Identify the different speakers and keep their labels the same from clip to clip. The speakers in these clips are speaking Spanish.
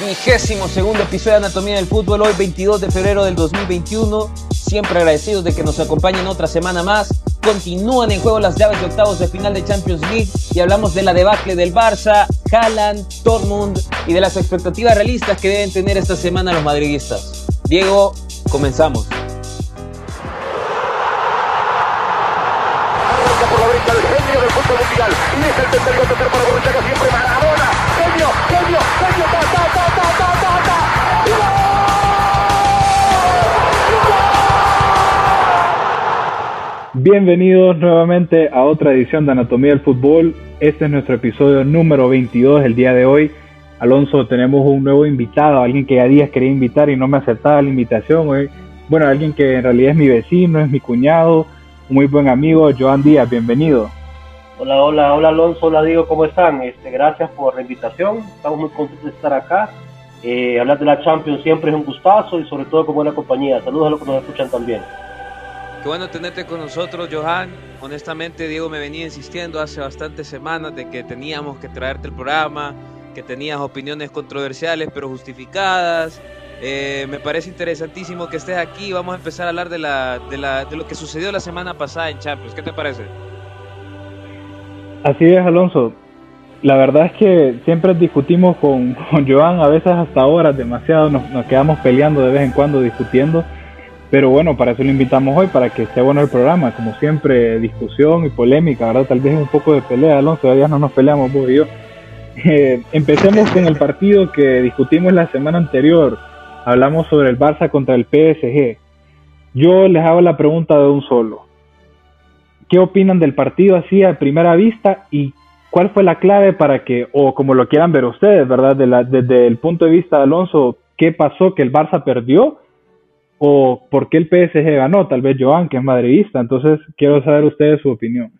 Speaker 1: vigésimo segundo episodio de Anatomía del Fútbol, hoy 22 de febrero del 2021. Siempre agradecidos de que nos acompañen otra semana más. Continúan en juego las llaves de octavos de final de Champions League y hablamos de la debacle del Barça, Haaland, Dortmund y de las expectativas realistas que deben tener esta semana los madridistas. Diego, comenzamos.
Speaker 2: Bienvenidos nuevamente a otra edición de Anatomía del Fútbol. Este es nuestro episodio número 22 el día de hoy. Alonso, tenemos un nuevo invitado, alguien que ya días quería invitar y no me aceptaba la invitación. Hoy, bueno, alguien que en realidad es mi vecino, es mi cuñado, un muy buen amigo, Joan Díaz, bienvenido.
Speaker 3: Hola, hola, hola Alonso, hola Diego, ¿cómo están? Este, gracias por la invitación, estamos muy contentos de estar acá. Eh, hablar de la Champions siempre es un gustazo y sobre todo con buena compañía. Saludos a los que nos escuchan también.
Speaker 1: Qué bueno tenerte con nosotros, Johan. Honestamente, Diego me venía insistiendo hace bastantes semanas de que teníamos que traerte el programa, que tenías opiniones controversiales pero justificadas. Eh, me parece interesantísimo que estés aquí. Vamos a empezar a hablar de, la, de, la, de lo que sucedió la semana pasada en Champions. ¿Qué te parece?
Speaker 2: Así es, Alonso. La verdad es que siempre discutimos con, con Joan, a veces hasta horas demasiado, nos, nos quedamos peleando de vez en cuando discutiendo pero bueno, para eso lo invitamos hoy, para que esté bueno el programa. Como siempre, discusión y polémica, ¿verdad? Tal vez un poco de pelea, Alonso, todavía no nos peleamos vos y yo. Eh, empecemos con el partido que discutimos la semana anterior. Hablamos sobre el Barça contra el PSG. Yo les hago la pregunta de un solo. ¿Qué opinan del partido así a primera vista y cuál fue la clave para que, o como lo quieran ver ustedes, ¿verdad? desde el punto de vista de Alonso, ¿qué pasó que el Barça perdió? O por qué el PSG ganó, tal vez Joan, que es madridista. Entonces, quiero saber ustedes su opinión.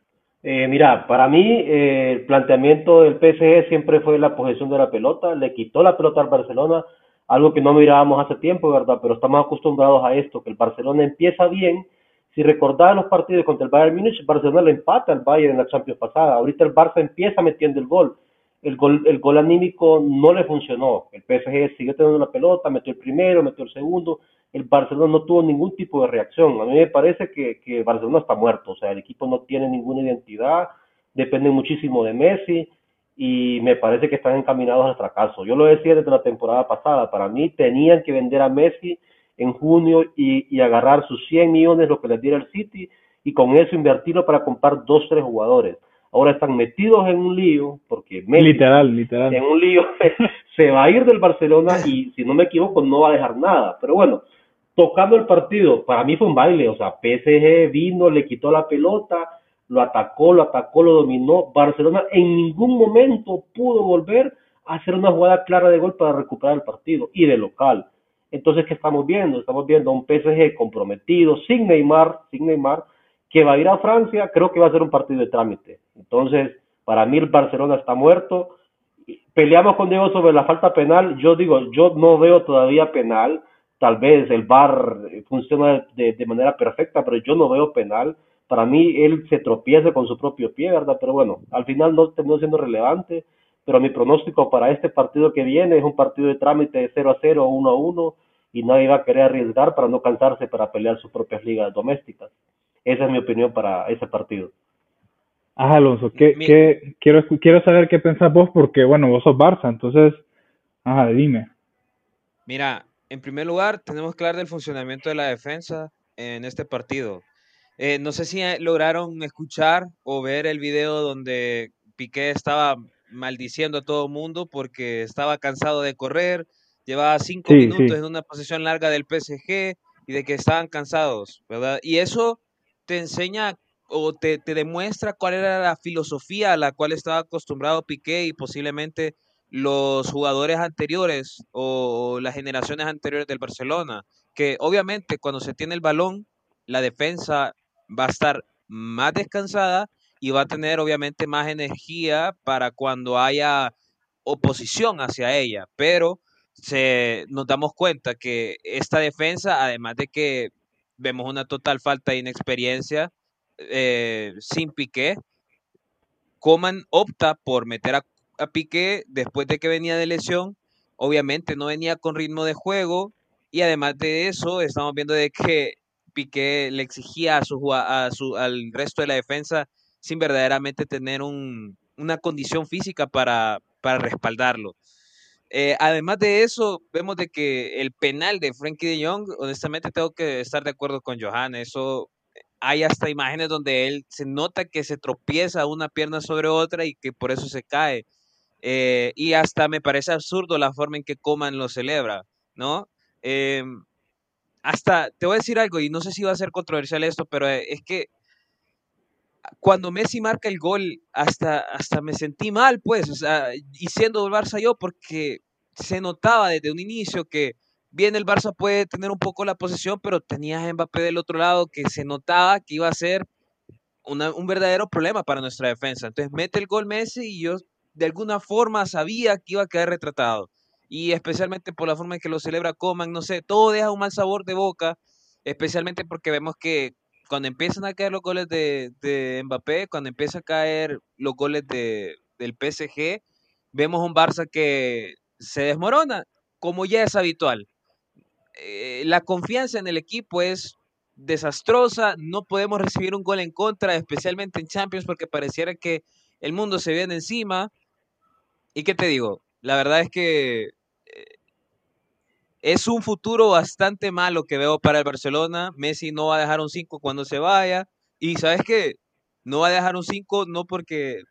Speaker 3: Eh, mira, para mí eh, el planteamiento del PSG siempre fue la posesión de la pelota, le quitó la pelota al Barcelona, algo que no mirábamos hace tiempo, ¿verdad? Pero estamos acostumbrados a esto, que el Barcelona empieza bien. Si recordaban los partidos contra el Bayern Múnich, el Barcelona le empata al Bayern en la Champions pasada. Ahorita el Barça empieza metiendo el gol. El gol, el gol anímico no le funcionó. El PSG siguió teniendo la pelota, metió el primero, metió el segundo, el Barcelona no tuvo ningún tipo de reacción. A mí me parece que, que Barcelona está muerto, o sea, el equipo no tiene ninguna identidad, depende muchísimo de Messi y me parece que están encaminados al fracaso. Yo lo decía desde la temporada pasada, para mí tenían que vender a Messi en junio y, y agarrar sus 100 millones, lo que les diera el City, y con eso invertirlo para comprar dos, tres jugadores. Ahora están metidos en un lío, porque Messi
Speaker 2: literal, literal.
Speaker 3: en un lío se va a ir del Barcelona y si no me equivoco no va a dejar nada. Pero bueno, tocando el partido, para mí fue un baile, o sea, PSG vino, le quitó la pelota, lo atacó, lo atacó, lo dominó. Barcelona en ningún momento pudo volver a hacer una jugada clara de gol para recuperar el partido y de local. Entonces, ¿qué estamos viendo? Estamos viendo a un PSG comprometido, sin Neymar, sin Neymar, que va a ir a Francia, creo que va a ser un partido de trámite. Entonces, para mí el Barcelona está muerto. Peleamos con Diego sobre la falta penal. Yo digo, yo no veo todavía penal tal vez el VAR funciona de, de, manera perfecta, pero yo no veo penal. Para mí él se tropieza con su propio pie, ¿verdad? Pero bueno, al final no terminó siendo relevante. Pero mi pronóstico para este partido que viene es un partido de trámite de 0 a 0, 1 a 1, y nadie va a querer arriesgar para no cansarse para pelear sus propias ligas domésticas. Esa es mi opinión para ese partido.
Speaker 2: Ah, Alonso, ¿qué, qué, quiero, quiero saber qué pensás vos, porque bueno, vos sos Barça, entonces, ajá, dime.
Speaker 1: Mira, en primer lugar, tenemos que hablar del funcionamiento de la defensa en este partido. Eh, no sé si lograron escuchar o ver el video donde Piqué estaba maldiciendo a todo mundo porque estaba cansado de correr, llevaba cinco sí, minutos sí. en una posición larga del PSG y de que estaban cansados, ¿verdad? Y eso te enseña o te, te demuestra cuál era la filosofía a la cual estaba acostumbrado Piqué y posiblemente los jugadores anteriores o las generaciones anteriores del Barcelona, que obviamente cuando se tiene el balón, la defensa va a estar más descansada y va a tener obviamente más energía para cuando haya oposición hacia ella, pero se, nos damos cuenta que esta defensa, además de que vemos una total falta de inexperiencia eh, sin Piqué, Coman opta por meter a a Piqué después de que venía de lesión obviamente no venía con ritmo de juego y además de eso estamos viendo de que Piqué le exigía a su, a su, al resto de la defensa sin verdaderamente tener un, una condición física para, para respaldarlo. Eh, además de eso, vemos de que el penal de Frankie de Jong, honestamente tengo que estar de acuerdo con Johan, eso hay hasta imágenes donde él se nota que se tropieza una pierna sobre otra y que por eso se cae. Eh, y hasta me parece absurdo la forma en que Coman lo celebra, ¿no? Em, hasta, te voy a decir algo, y no sé si va a ser controversial esto, pero eh, es que cuando Messi marca el gol, hasta, hasta me sentí mal, pues, o sea, y siendo el Barça yo, porque se notaba desde un inicio que bien el Barça puede tener un poco la posesión, pero tenías a Mbappé del otro lado que se notaba que iba a ser un verdadero problema para nuestra defensa. Entonces mete el gol Messi y yo de alguna forma sabía que iba a quedar retratado. Y especialmente por la forma en que lo celebra Coman, no sé, todo deja un mal sabor de boca, especialmente porque vemos que cuando empiezan a caer los goles de, de Mbappé, cuando empiezan a caer los goles de, del PSG, vemos un Barça que se desmorona, como ya es habitual. Eh, la confianza en el equipo es desastrosa, no podemos recibir un gol en contra, especialmente en Champions, porque pareciera que el mundo se viene encima. ¿Y qué te digo? La verdad es que es un futuro bastante malo que veo para el Barcelona. Messi no va a dejar un 5 cuando se vaya. Y sabes qué? No va a dejar un 5 no porque,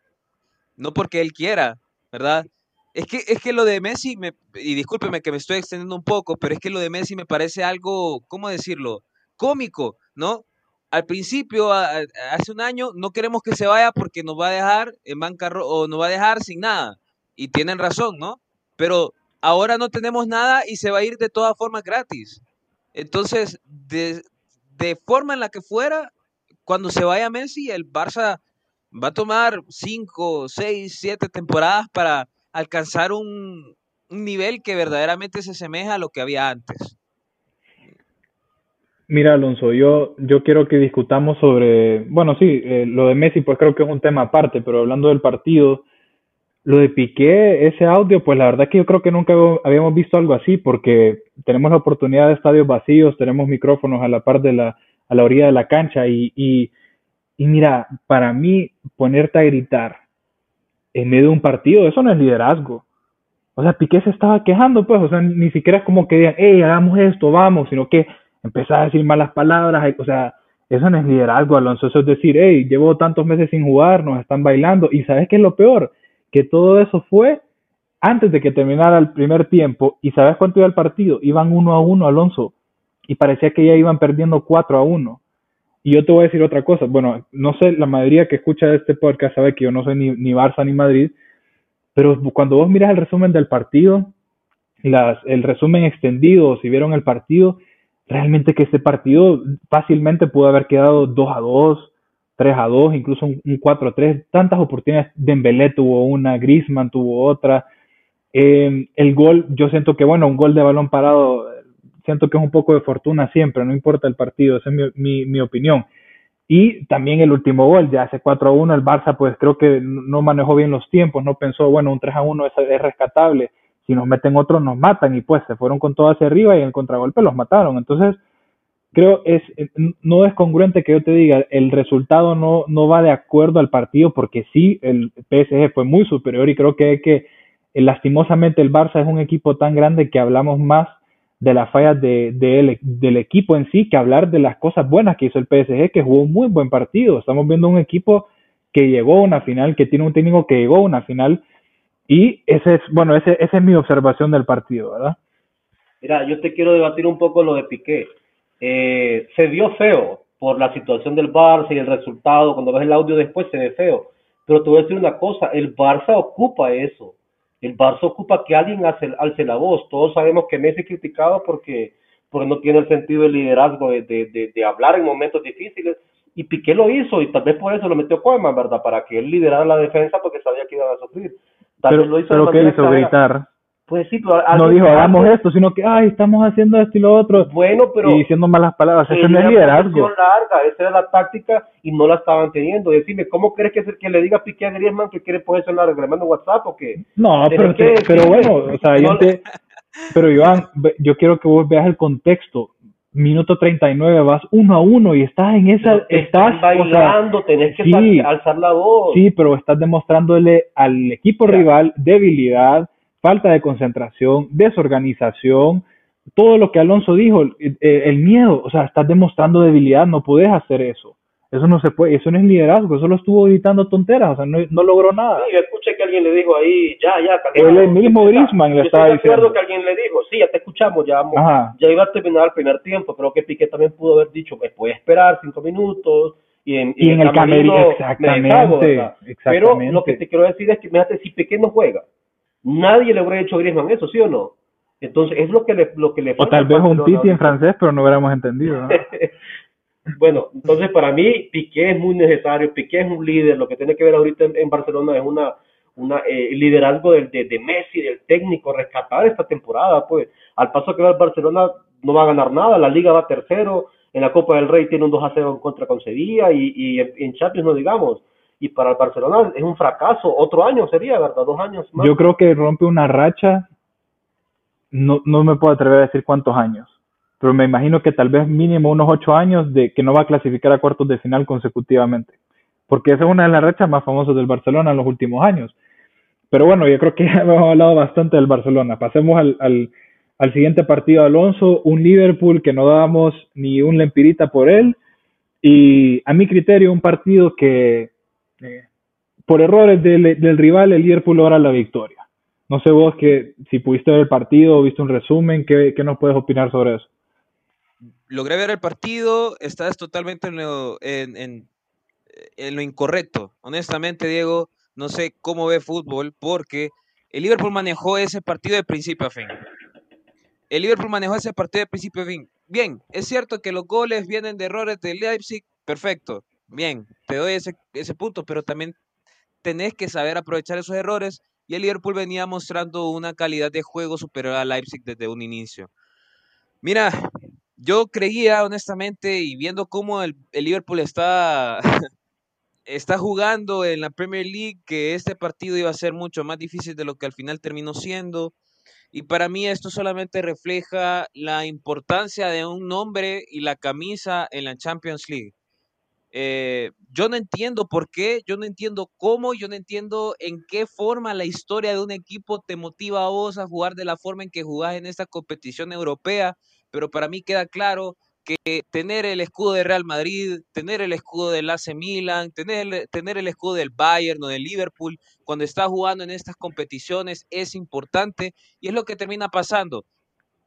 Speaker 1: no porque él quiera, ¿verdad? Es que, es que lo de Messi, me, y discúlpeme que me estoy extendiendo un poco, pero es que lo de Messi me parece algo, ¿cómo decirlo? Cómico, ¿no? Al principio, hace un año, no queremos que se vaya porque nos va a dejar en bancarrota o nos va a dejar sin nada. Y tienen razón, ¿no? Pero ahora no tenemos nada y se va a ir de todas formas gratis. Entonces, de, forma en la que fuera, cuando se vaya Messi, el Barça va a tomar 5, 6, 7 temporadas para alcanzar un, nivel que verdaderamente se asemeja a lo que había antes.
Speaker 2: Mira, Alonso, yo, yo quiero que discutamos sobre, bueno, sí, eh, lo de Messi, pues creo que es un tema aparte, pero hablando del partido, lo de Piqué, ese audio, pues la verdad que yo creo que nunca habíamos visto algo así, porque tenemos la oportunidad de estadios vacíos, tenemos micrófonos a la par de la, a la orilla de la cancha y, y, y mira, para mí ponerte a gritar en medio de un partido, eso no es liderazgo. O sea, Piqué se estaba quejando, pues, o sea, ni siquiera es como que digan, hey, hagamos esto, vamos, sino que empezaba a decir malas palabras, o sea, eso no es liderazgo, Alonso, eso es decir, hey, llevo tantos meses sin jugar, nos están bailando, y ¿sabes qué es lo peor? Que todo eso fue antes de que terminara el primer tiempo. ¿Y sabes cuánto iba el partido? Iban uno a uno, Alonso. Y parecía que ya iban perdiendo 4 a 1. Y yo te voy a decir otra cosa. Bueno, no sé, la mayoría que escucha este podcast sabe que yo no soy ni, ni Barça ni Madrid. Pero cuando vos miras el resumen del partido, el resumen extendido, si vieron el partido, realmente que ese partido fácilmente pudo haber quedado 2 a 2, 3 a 2, incluso un, 4 a 3, tantas oportunidades. Dembélé tuvo una, Griezmann tuvo otra. Em, el gol, yo siento que, bueno, un gol de balón parado, siento que es un poco de fortuna siempre, no importa el partido, esa es mi, mi, opinión. Y también el último gol, ya hace 4 a 1, el Barça pues creo que no manejó bien los tiempos, no pensó, bueno, un 3 a 1 es, es rescatable, si nos meten otro nos matan y pues se fueron con todo hacia arriba y en el contragolpe los mataron. Entonces, creo es no es congruente que yo te diga el resultado no no va de acuerdo al partido porque sí el PSG fue muy superior y creo que que eh, lastimosamente el Barça es un equipo tan grande que hablamos más de las fallas de, del equipo en sí que hablar de las cosas buenas que hizo el PSG que jugó un muy buen partido. Estamos viendo un equipo que llegó a una final que tiene un técnico que llegó a una final y ese es bueno ese, esa es mi observación del partido verdad
Speaker 3: mira yo te quiero debatir un poco lo de Piqué eh, se vio feo por la situación del Barça y el resultado. Cuando ves el audio después se ve feo. Pero te voy a decir una cosa, el Barça ocupa eso. El Barça ocupa que alguien alce, la voz. Todos sabemos que Messi criticado porque, porque no tiene el sentido de liderazgo de, de, de, hablar en momentos difíciles. Y Piqué lo hizo y tal vez por eso lo metió Koeman, ¿verdad? Para que él liderara la defensa porque sabía que iban a sufrir.
Speaker 2: pero, lo hizo pero ¿qué hizo gritar?
Speaker 3: Pues sí,
Speaker 2: no dijo hagamos esto, sino que, ay, estamos haciendo esto y lo otro.
Speaker 3: Bueno, pero.
Speaker 2: Y diciendo malas palabras. Eso no es liderazgo.
Speaker 3: larga, esa era la táctica y no la estaban teniendo. Decime, ¿cómo crees que que le diga a Piqué a Griezmann que quiere ponerse larga? ¿Le mando WhatsApp o qué?
Speaker 2: No, pero, pero bueno, o sea, yo te, Pero Iván, yo quiero que vos veas el contexto. Minuto 39, vas uno a uno y estás en esa. estás
Speaker 3: bailando, tenés que alzar la voz.
Speaker 2: Sí, pero estás demostrándole al equipo rival debilidad falta de concentración, desorganización, todo lo que Alonso dijo, el, miedo, o sea, estás demostrando debilidad, no puedes hacer eso. Eso no se puede, eso no es liderazgo, eso lo estuvo gritando tonteras, o sea, no, logró nada.
Speaker 3: Sí, yo escuché que alguien le dijo ahí, ya, ya,
Speaker 2: El mismo Grisman le estaba diciendo.
Speaker 3: acuerdo que alguien le dijo, sí, ya te escuchamos, ya, ya iba a terminar el primer tiempo, pero que Piqué también pudo haber dicho, me puede esperar cinco minutos, y en,
Speaker 2: el, el camerino, exactamente,
Speaker 3: Pero lo que te quiero decir es que, fíjate, si Piqué no juega, Nadie le hubiera hecho Griezmann eso, ¿sí o no? Entonces, es lo que le, lo que le
Speaker 2: O tal vez un Titi en francés, pero no hubiéramos entendido.
Speaker 3: bueno, entonces para mí Piqué es muy necesario, Piqué es un líder, lo que tiene que ver ahorita en, Barcelona es una, una eh, liderazgo de, de, Messi, del técnico, rescatar esta temporada, pues al paso que va el Barcelona no va a ganar nada, la liga va tercero, en la Copa del Rey tiene un 2 a 0 en contra con Sevilla y, y en Champions no digamos y para el Barcelona es un fracaso. Otro año sería, ¿verdad? Dos años más.
Speaker 2: Yo creo que rompe una racha, no, no me puedo atrever a decir cuántos años, pero me imagino que tal vez mínimo unos ocho años de que no va a clasificar a cuartos de final consecutivamente, porque esa es una de las rachas más famosas del Barcelona en los últimos años. Pero bueno, yo creo que ya hemos hablado bastante del Barcelona. Pasemos al, al, al siguiente partido, Alonso, un Liverpool que no damos ni un lempirita por él. Y a mi criterio, un partido que por errores del, rival, el Liverpool logra la victoria. No sé vos que si pudiste ver el partido o viste un resumen, ¿qué, nos puedes opinar sobre eso?
Speaker 1: Logré ver el partido, estás totalmente en lo, en, lo incorrecto. Honestamente, Diego, no sé cómo ve fútbol porque el Liverpool manejó ese partido de principio a fin. El Liverpool manejó ese partido de principio a fin. Bien, es cierto que los goles vienen de errores del Leipzig, perfecto bien, te doy ese, punto, pero también tenés que saber aprovechar esos errores y el Liverpool venía mostrando una calidad de juego superior a Leipzig desde un inicio. Mira, yo creía honestamente y viendo cómo el, Liverpool está, está jugando en la Premier League que este partido iba a ser mucho más difícil de lo que al final terminó siendo. Y para mí esto solamente refleja la importancia de un nombre y la camisa en la Champions League. Eh, yo no entiendo por qué, yo no entiendo cómo, yo no entiendo en qué forma la historia de un equipo te motiva a vos a jugar de la forma en que jugás en esta competición europea, pero para mí queda claro que tener el escudo de Real Madrid, tener el escudo del AC Milan, tener, el escudo del Bayern o del Liverpool cuando está jugando en estas competiciones es importante y es lo que termina pasando.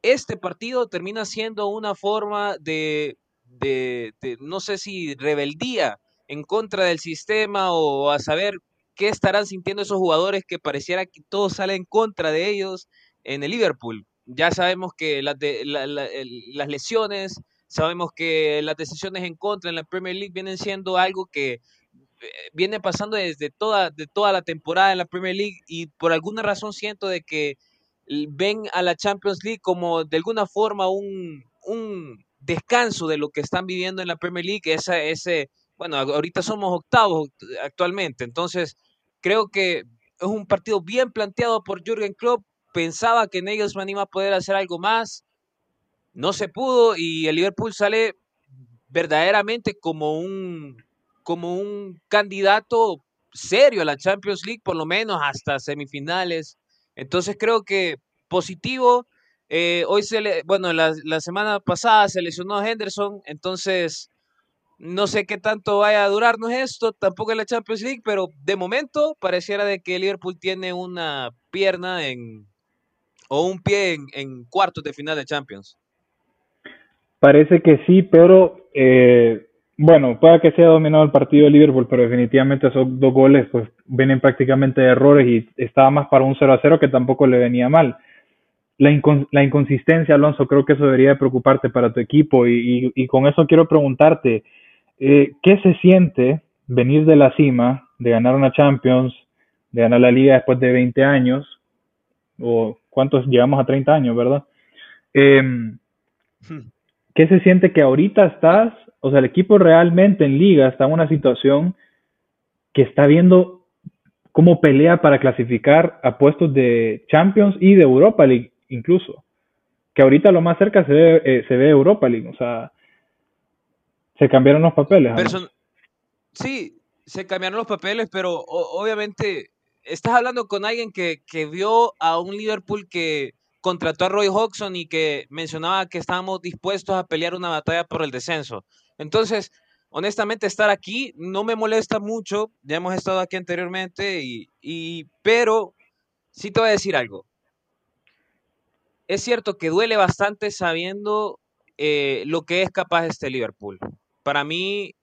Speaker 1: Este partido termina siendo una forma de de, no sé si rebeldía en contra del sistema o a saber qué estarán sintiendo esos jugadores que pareciera que todo sale en contra de ellos en el Liverpool. Ya sabemos que las, las lesiones, sabemos que las decisiones en contra en la Premier League vienen siendo algo que eh, viene pasando desde toda, de toda la temporada en la Premier League y por alguna razón siento de que ven a la Champions League como de alguna forma un, un descanso de lo que están viviendo en la Premier League, esa, ese, bueno, ahorita somos octavos actualmente, entonces creo que es un partido bien planteado por Jürgen Klopp, pensaba que Nagelsmann iba a poder hacer algo más, no se pudo y el Liverpool sale verdaderamente como un, como un candidato serio a la Champions League, por lo menos hasta semifinales. Entonces creo que positivo, eh, hoy se le, bueno, la, semana pasada se lesionó Henderson, entonces no sé qué tanto vaya a durarnos esto, tampoco en la Champions League, pero de momento pareciera de que Liverpool tiene una pierna en o un pie en, cuartos de final de Champions.
Speaker 2: Parece que sí, pero eh, bueno, puede que sea dominado el partido de Liverpool, pero definitivamente esos dos goles pues vienen prácticamente de errores y estaba más para un 0 a 0 que tampoco le venía mal la, inconsistencia, Alonso, creo que eso debería preocuparte para tu equipo. Y, con eso quiero preguntarte, eh, ¿qué se siente venir de la cima, de ganar una Champions, de ganar la liga después de 20 años o cuántos llegamos a 30 años, ¿verdad? Em, ¿Qué se siente que ahorita estás, o sea, el equipo realmente en liga está en una situación que está viendo cómo pelea para clasificar a puestos de Champions y de Europa League incluso? Que ahorita lo más cerca se ve, eh, se ve Europa League, o sea, se cambiaron los papeles.
Speaker 1: sí, se cambiaron los papeles, pero obviamente estás hablando con alguien que, que vio a un Liverpool que contrató a Roy Hodgson y que mencionaba que estábamos dispuestos a pelear una batalla por el descenso. Entonces, honestamente, estar aquí no me molesta mucho. Ya hemos estado aquí anteriormente, y, pero sí te voy a decir algo. Es cierto que duele bastante sabiendo eh, lo que es capaz este Liverpool. Para mí,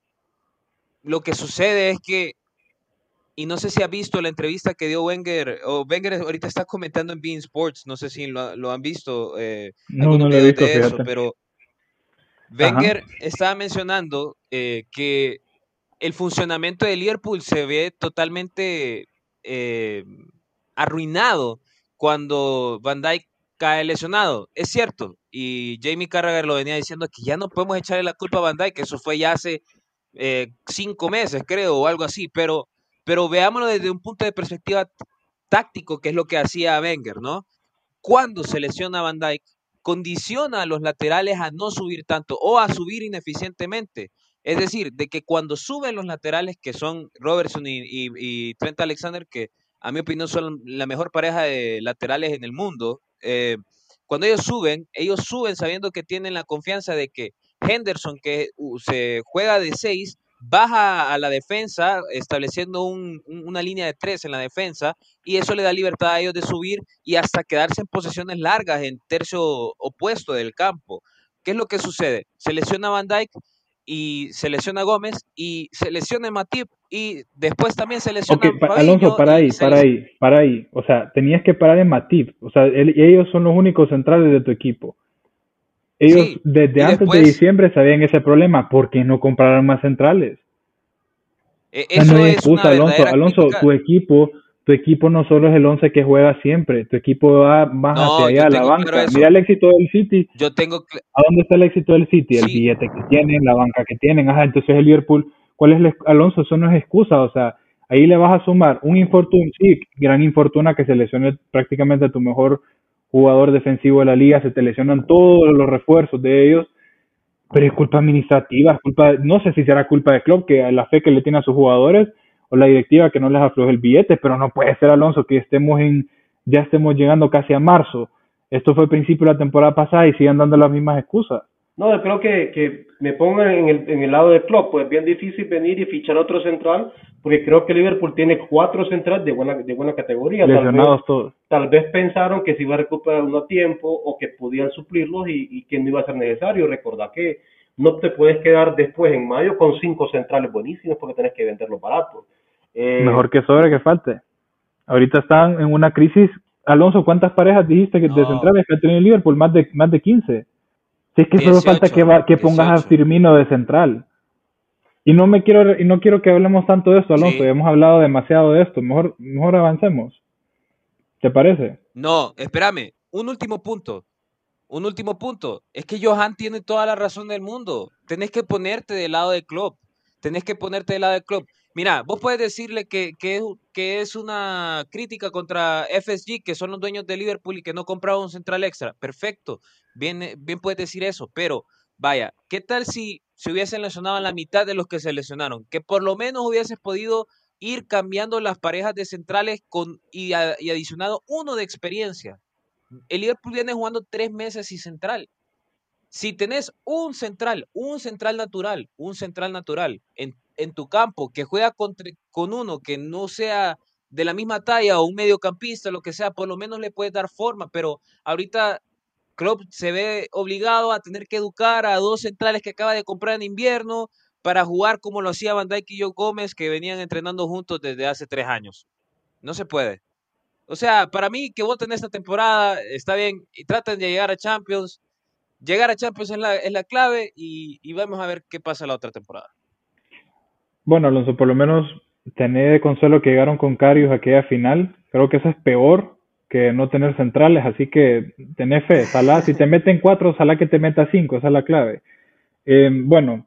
Speaker 1: lo que sucede es que y no sé si ha visto la entrevista que dio Wenger, o Wenger ahorita está comentando en Bean Sports, no sé si lo, han visto. Eh,
Speaker 2: no, no lo he visto, eso,
Speaker 1: pero Wenger estaba mencionando eh, que el funcionamiento de Liverpool se ve totalmente arruinado cuando Van Dijk cae lesionado. Es cierto, y Jamie Carragher lo venía diciendo que ya no podemos echarle la culpa a Van Dijk, eso fue ya hace cinco meses, creo, o algo así, pero pero veámoslo desde un punto de perspectiva táctico, que es lo que hacía Wenger, ¿no? Cuando se lesiona Van Dijk, condiciona a los laterales a no subir tanto o a subir ineficientemente. Es decir, de que cuando suben los laterales, que son Robertson y, Trent Alexander, que a mi opinión son la mejor pareja de laterales en el mundo, eh, cuando ellos suben, ellos suben sabiendo que tienen la confianza de que Henderson, que se juega de seis, baja a la defensa, estableciendo una línea de tres en la defensa, y eso le da libertad a ellos de subir y hasta quedarse en posiciones largas en tercio opuesto del campo. ¿Qué es lo que sucede? Se lesiona Van Dyke y se lesiona Gómez y se lesiona Matip y después también se lesiona
Speaker 2: Alonso, para ahí, para ahí, para ahí. O sea, tenías que parar en Matip. O sea, ellos son los únicos centrales de tu equipo. Ellos desde antes de diciembre sabían ese problema. ¿Por qué no compraron más centrales?
Speaker 1: E, eso no es excusa,
Speaker 2: Alonso. Alonso, tu equipo, tu equipo no solo es el 11 que juega siempre. Tu equipo va más hacia allá, a la banca. Mira el éxito del City.
Speaker 1: Yo tengo
Speaker 2: ¿A dónde está el éxito del City? El billete que tienen, la banca que tienen. Ajá, entonces el Liverpool, ¿cuál es el, Alonso? Eso no es excusa. O sea, ahí le vas a sumar un infortunio, sí, gran infortuna que se lesione prácticamente a tu mejor jugador defensivo de la liga, se te lesionan todos los refuerzos de ellos, pero es culpa administrativa, es culpa, no sé si será culpa de club que la fe que le tiene a sus jugadores o la directiva que no les afloje el billete, pero no puede ser Alonso que estemos en, ya estemos llegando casi a marzo. Esto fue el principio de la temporada pasada y sigan dando las mismas excusas.
Speaker 3: No, yo creo que, que me pongan en el, en el lado del club, pues es bien difícil venir y fichar otro central, porque creo que Liverpool tiene cuatro centrales de buena, de buena categoría.
Speaker 2: Tal vez, todos.
Speaker 3: tal vez pensaron que se iba a recuperar uno a tiempo o que podían suplirlos y, y que no iba a ser necesario. Recordad que no te puedes quedar después en mayo con cinco centrales buenísimos porque tenés que venderlos baratos.
Speaker 2: Eh, Mejor que sobre que falte. Ahorita están en una crisis. Alonso, ¿cuántas parejas dijiste que de centrales que ha tenido Liverpool? Más de, más de 15. Si es que solo falta que, que pongas a Firmino de central. Y no me quiero y no quiero que hablemos tanto de esto, Alonso. Hemos hablado demasiado de esto. Mejor, mejor avancemos. ¿Te parece?
Speaker 1: No, espérame. Un último punto. Un último punto. Es que Johan tiene toda la razón del mundo. Tenés que ponerte del lado del club. Tenés que ponerte del lado del club. Mira, vos puedes decirle que, que, es una crítica contra FSG, que son los dueños de Liverpool y que no compraron un central extra. Perfecto, bien, bien puedes decir eso, pero vaya, ¿qué tal si se hubiesen lesionado a la mitad de los que se lesionaron? Que por lo menos hubieses podido ir cambiando las parejas de centrales con, y, y adicionado uno de experiencia. El Liverpool viene jugando tres meses y central. Si tenés un central, un central natural, un central natural en en tu campo que juega con, con uno que no sea de la misma talla o un mediocampista, lo que sea, por lo menos le puedes dar forma, pero ahorita Klopp se ve obligado a tener que educar a dos centrales que acaba de comprar en invierno para jugar como lo hacía Van Dijk y Joe Gómez que venían entrenando juntos desde hace tres años. No se puede. O sea, para mí que voten esta temporada está bien y traten de llegar a Champions. Llegar a Champions es la, es la clave y vamos a ver qué pasa la otra temporada.
Speaker 2: Bueno, Alonso, por lo menos tener de consuelo que llegaron con Carius a aquella final. Creo que eso es peor que no tener centrales, así que tenés fe. Salah, si te meten cuatro, Salah que te meta cinco, esa es la clave. Eh, bueno,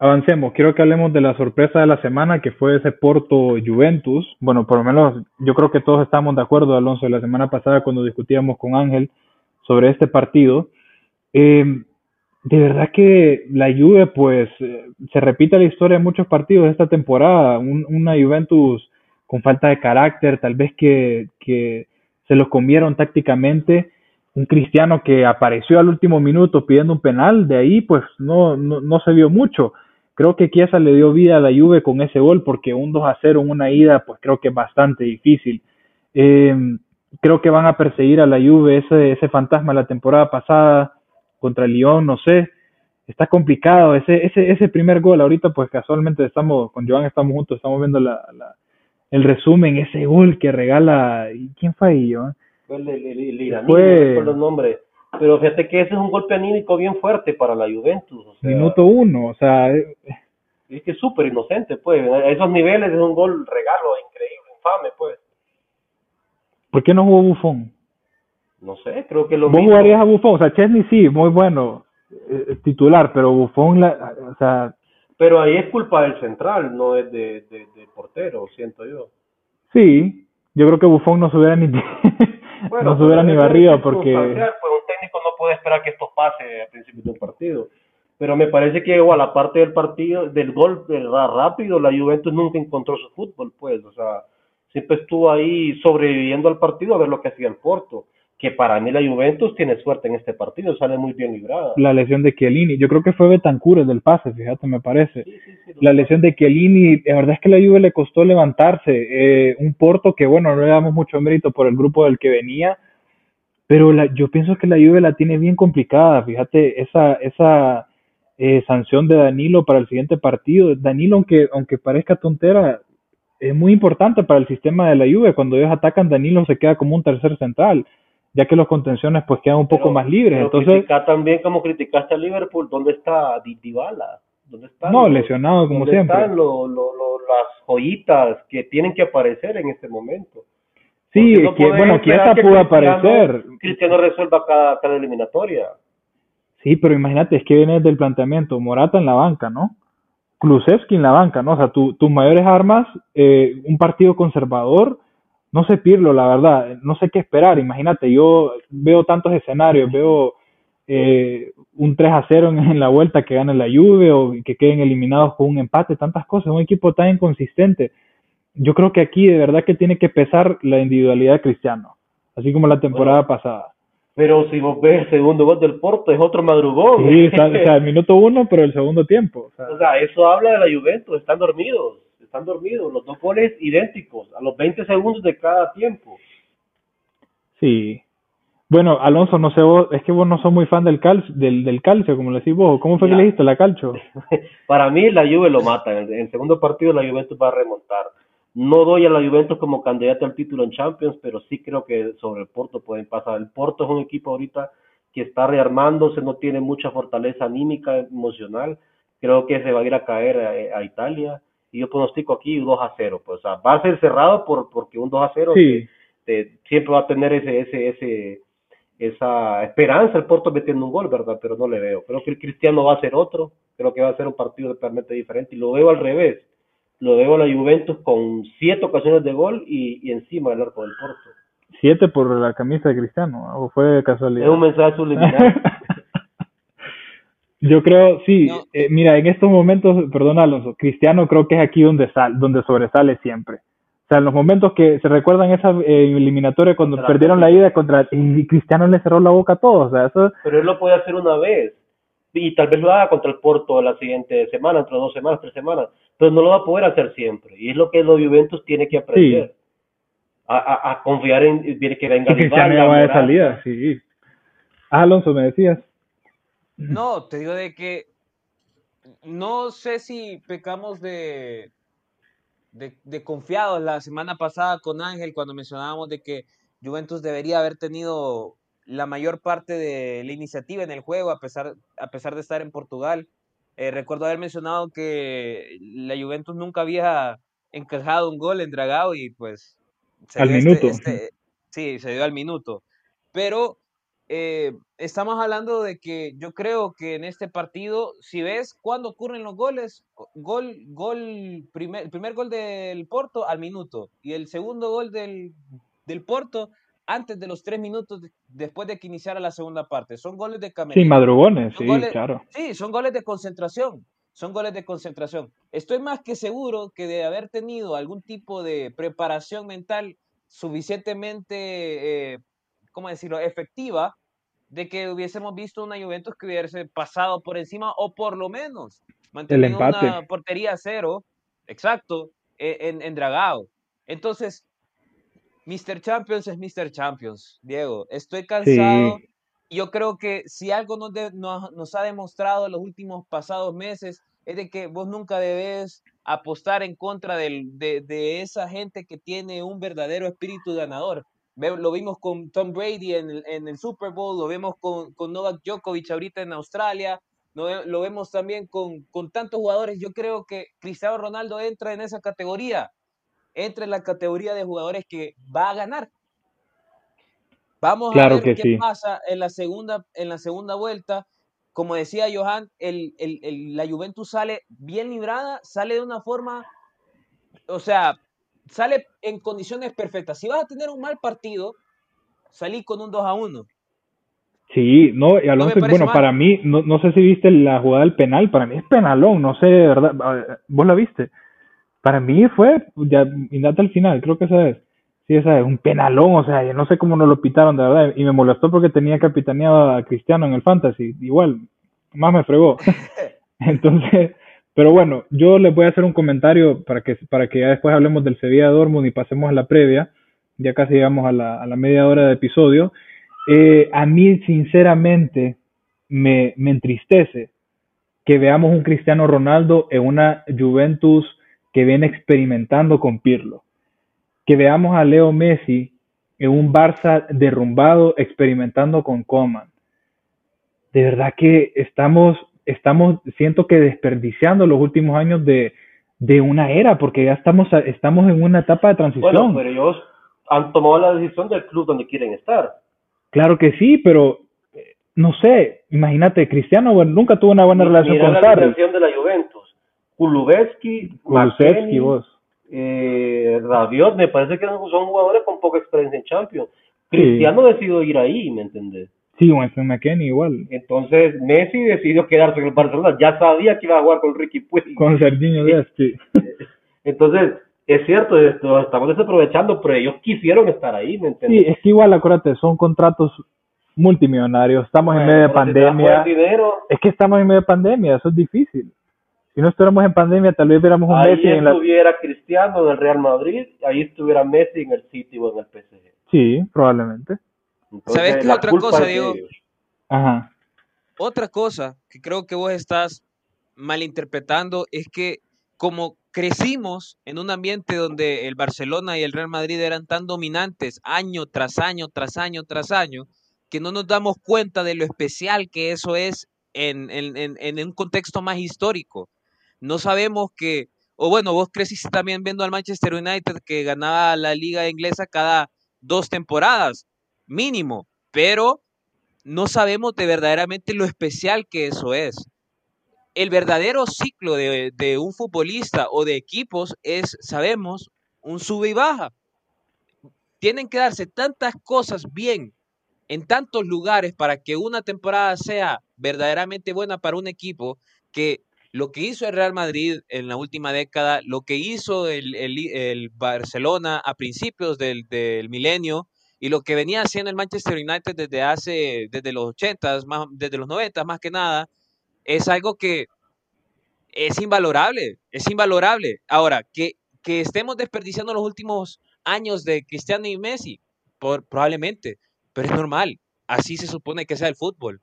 Speaker 2: avancemos. Quiero que hablemos de la sorpresa de la semana, que fue ese Porto Juventus. Bueno, por lo menos yo creo que todos estamos de acuerdo, Alonso, la semana pasada cuando discutíamos con Ángel sobre este partido. Eh, de verdad que la Juve, pues, eh, se repite la historia de muchos partidos de esta temporada. una Juventus con falta de carácter, tal vez que, que se los comieron tácticamente. Un cristiano que apareció al último minuto pidiendo un penal, de ahí pues no, no, no se vio mucho. Creo que Chiesa le dio vida a la Juve con ese gol porque un 2 a 0 en una ida pues creo que es bastante difícil. Eh, creo que van a perseguir a la Juve ese, ese fantasma la temporada pasada contra el Lyon, no sé. Está complicado ese, ese, ese primer gol. Ahorita pues casualmente estamos, con Joan estamos juntos, estamos viendo la, la el resumen, ese gol que regala. ¿Quién fue ahí, Joan?
Speaker 3: El, el, el, iraní, fue... no nombre. Pero fíjate que ese es un golpe anímico bien fuerte para la Juventus. O
Speaker 2: sea, Minuto uno, o sea.
Speaker 3: Eh, es que es súper inocente, pues. A esos niveles es un gol regalo, increíble, infame, pues.
Speaker 2: ¿Por qué no jugó Bufón?
Speaker 3: No sé, creo que lo
Speaker 2: ¿Vos jugarías a Bufón? O sea, Chesney sí, muy bueno, eh, titular, pero Bufón, la, o sea,
Speaker 3: pero ahí es culpa del central, no es de, de, portero, siento yo.
Speaker 2: Sí, yo creo que Bufón no se hubiera ni, no se hubiera ni barrido porque... Pues
Speaker 3: un técnico no puede esperar que esto pase a principio de un partido. Pero me parece que igual, aparte del partido, del gol rápido, la Juventus nunca encontró su fútbol, pues. O sea, siempre estuvo ahí sobreviviendo al partido a ver lo que hacía el Porto que para mí la Juventus tiene suerte en este partido, sale muy bien librada.
Speaker 2: La lesión de Chiellini, yo creo que fue Betancur el del pase, fíjate, me parece. la lesión de Chiellini, la verdad es que la Juve le costó levantarse. Eh, un Porto que, bueno, no le damos mucho mérito por el grupo del que venía, pero la, yo pienso que la Juve la tiene bien complicada, fíjate, esa, esa eh, sanción de Danilo para el siguiente partido. Danilo, aunque, aunque parezca tontera, es muy importante para el sistema de la Juve. Cuando ellos atacan, Danilo se queda como un tercer central ya que los contenciones pues quedan un poco más libres. Entonces,
Speaker 3: también como criticaste a Liverpool, ¿dónde está Dybala? ¿Dónde están
Speaker 2: no, lesionado como siempre.
Speaker 3: están las joyitas que tienen que aparecer en este momento?
Speaker 2: Sí, que, bueno, quién pudo aparecer.
Speaker 3: Cristiano resuelva cada, cada eliminatoria.
Speaker 2: Sí, pero imagínate, es que viene del planteamiento, Morata en la banca, ¿no? Kulusevski en la banca, ¿no? O sea, tus mayores armas, eh, un partido conservador, no sé Pirlo, la verdad, no sé qué esperar. Imagínate, yo veo tantos escenarios, veo eh, un 3 a 0 en, la vuelta que gane la Juve o que queden eliminados con un empate, tantas cosas, un equipo tan inconsistente. Yo creo que aquí de verdad que tiene que pesar la individualidad de Cristiano, así como la temporada pasada.
Speaker 3: Pero si vos ves el segundo gol del Porto, es otro madrugón.
Speaker 2: Sí, o sea, el minuto uno, pero el segundo tiempo.
Speaker 3: o sea, eso habla de la Juventus, están dormidos están dormidos, los dos goles idénticos, a los 20 segundos de cada tiempo.
Speaker 2: Sí. Bueno, Alonso, no sé vos, es que vos no sos muy fan del calcio, del, del calcio, como le decís vos. ¿Cómo fue que le dijiste la calcio?
Speaker 3: Para mí la Juve lo mata. En el, segundo partido la Juventus va a remontar. No doy a la Juventus como candidato al título en Champions, pero sí creo que sobre el Porto pueden pasar. El Porto es un equipo ahorita que está rearmándose, no tiene mucha fortaleza anímica, emocional. Creo que se va a ir a caer a Italia y yo pronostico aquí 2 a 0. Pues, va a ser cerrado por, porque un 2 a 0 siempre va a tener ese, ese, ese, esa esperanza el Porto metiendo un gol, ¿verdad? Pero no le veo. Creo que el Cristiano va a ser otro. Creo que va a ser un partido totalmente diferente. Y lo veo al revés. Lo veo a la Juventus con siete ocasiones de gol y, y encima del arco del Porto.
Speaker 2: ¿Siete por la camisa de Cristiano? ¿O fue casualidad?
Speaker 3: Es un mensaje subliminal.
Speaker 2: Yo creo, sí, eh, mira, en estos momentos, perdón Alonso, Cristiano creo que es aquí donde, sal, donde sobresale siempre. O sea, en los momentos que se recuerdan esa eh, eliminatoria cuando perdieron la ida contra y Cristiano le cerró la boca a todos. O sea, eso...
Speaker 3: Pero él lo puede hacer una vez y tal vez lo haga contra el Porto la siguiente semana, entre dos semanas, tres semanas, pero no lo va a poder hacer siempre. Y es lo que los Juventus tiene que aprender. A, a, confiar en que venga
Speaker 2: Cristiano ya va de salida, sí. Ah, Alonso, me decías.
Speaker 1: No, te digo de que no sé si pecamos de, de, confiados la semana pasada con Ángel cuando mencionábamos de que Juventus debería haber tenido la mayor parte de la iniciativa en el juego a pesar, a pesar de estar en Portugal. Eh, recuerdo haber mencionado que la Juventus nunca había encajado un gol en Dragao y pues
Speaker 2: al minuto. Este,
Speaker 1: Sí, se dio al minuto. Pero eh, estamos hablando de que yo creo que en este partido, si ves cuándo ocurren los goles, gol, gol, primer, el primer gol del Porto al minuto y el segundo gol del, del Porto antes de los tres minutos después de que iniciara la segunda parte. Son goles de camerino.
Speaker 2: Sí, madrugones, sí, claro.
Speaker 1: Sí, son goles de concentración. Son goles de concentración. Estoy más que seguro que de haber tenido algún tipo de preparación mental suficientemente, eh, ¿cómo decirlo?, efectiva, de que hubiésemos visto una Juventus que hubiese pasado por encima o por lo menos mantenido una portería cero, exacto, e, en, en Dragao. Entonces, Mr. Champions es Mr. Champions, Diego. Estoy cansado. Yo creo que si algo nos, nos, ha demostrado en los últimos pasados meses es de que vos nunca debes apostar en contra de, de, esa gente que tiene un verdadero espíritu ganador. Lo vimos con Tom Brady en el, en el Super Bowl, lo vemos con, con, Novak Djokovic ahorita en Australia, lo vemos también con, con tantos jugadores. Yo creo que Cristiano Ronaldo entra en esa categoría entre en la categoría de jugadores que va a ganar. Vamos a ver qué pasa en la segunda, en la segunda vuelta. Como decía Johan, el, la Juventus sale bien librada, sale de una forma, o sea, sale en condiciones perfectas. Si vas a tener un mal partido, salí con un 2 a 1.
Speaker 2: Sí, no, y Alonso, bueno, para mí, no, no, sé si viste la jugada del penal, para mí es penalón, no sé, de verdad, vos la viste para mí fue, ya, hasta el final, creo que esa es. Sí, esa es un penalón, o sea, yo no sé cómo no lo pitaron, de verdad. Y me molestó porque tenía capitaneado a Cristiano en el Fantasy. Igual, más me fregó. Entonces, pero bueno, yo les voy a hacer un comentario para que, para que ya después hablemos del Sevilla Dortmund y pasemos a la previa. Ya casi llegamos a la, a la media hora de episodio. Eh, a mí, sinceramente, me, me entristece que veamos un Cristiano Ronaldo en una Juventus que viene experimentando con Pirlo. Que veamos a Leo Messi en un Barça derrumbado experimentando con Coman. De verdad que estamos, estamos, siento que desperdiciando los últimos años de, de una era, porque ya estamos, estamos en una etapa de transición.
Speaker 3: Bueno, pero ellos han tomado la decisión del club donde quieren estar.
Speaker 2: Claro que sí, pero eh, no sé, imagínate, Cristiano nunca tuvo una buena relación con
Speaker 3: la Sarri. de la Juventus. Kulusevski,
Speaker 2: Kulusevski vos.
Speaker 3: Eh, Rabiot, me parece que son jugadores con poca experiencia en Champions. Cristiano decidió ir ahí, ¿me entendés?
Speaker 2: Sí, Winston McKennie igual.
Speaker 3: Entonces Messi decidió quedarse en el Barcelona. Ya sabía que iba a jugar con Ricky Puig.
Speaker 2: Con Serginho Dest, sí.
Speaker 3: Entonces, es cierto, esto, estamos desaprovechando, pero ellos quisieron estar ahí, ¿me entiendes?
Speaker 2: Sí, es que igual, acuérdate, son contratos multimillonarios. Estamos en medio de pandemia. Es que estamos en medio de pandemia, eso es difícil si no estuviéramos en pandemia, tal vez viéramos un
Speaker 3: Messi en la... estuviera Cristiano en el Real Madrid, ahí estuviera Messi en el City o en el PSG.
Speaker 2: Sí, probablemente.
Speaker 1: ¿Sabes qué otra cosa, Diego?
Speaker 2: Ajá.
Speaker 1: Otra cosa que creo que vos estás malinterpretando es que como crecimos en un ambiente donde el Barcelona y el Real Madrid eran tan dominantes año tras año, tras año, tras año, que no nos damos cuenta de lo especial que eso es en, en, en un contexto más histórico no sabemos que, o bueno, vos creciste también viendo al Manchester United que ganaba la liga inglesa cada dos temporadas, mínimo, pero no sabemos de verdaderamente lo especial que eso es. El verdadero ciclo de, un futbolista o de equipos es, sabemos, un sube y baja. Tienen que darse tantas cosas bien en tantos lugares para que una temporada sea verdaderamente buena para un equipo que lo que hizo el Real Madrid en la última década, lo que hizo el, Barcelona a principios del, milenio y lo que venía haciendo el Manchester United desde hace, desde los 80, más, desde los 90 más que nada, es algo que es invalorable, es invalorable. Ahora, que, que estemos desperdiciando los últimos años de Cristiano y Messi, por, probablemente, pero es normal, así se supone que sea el fútbol.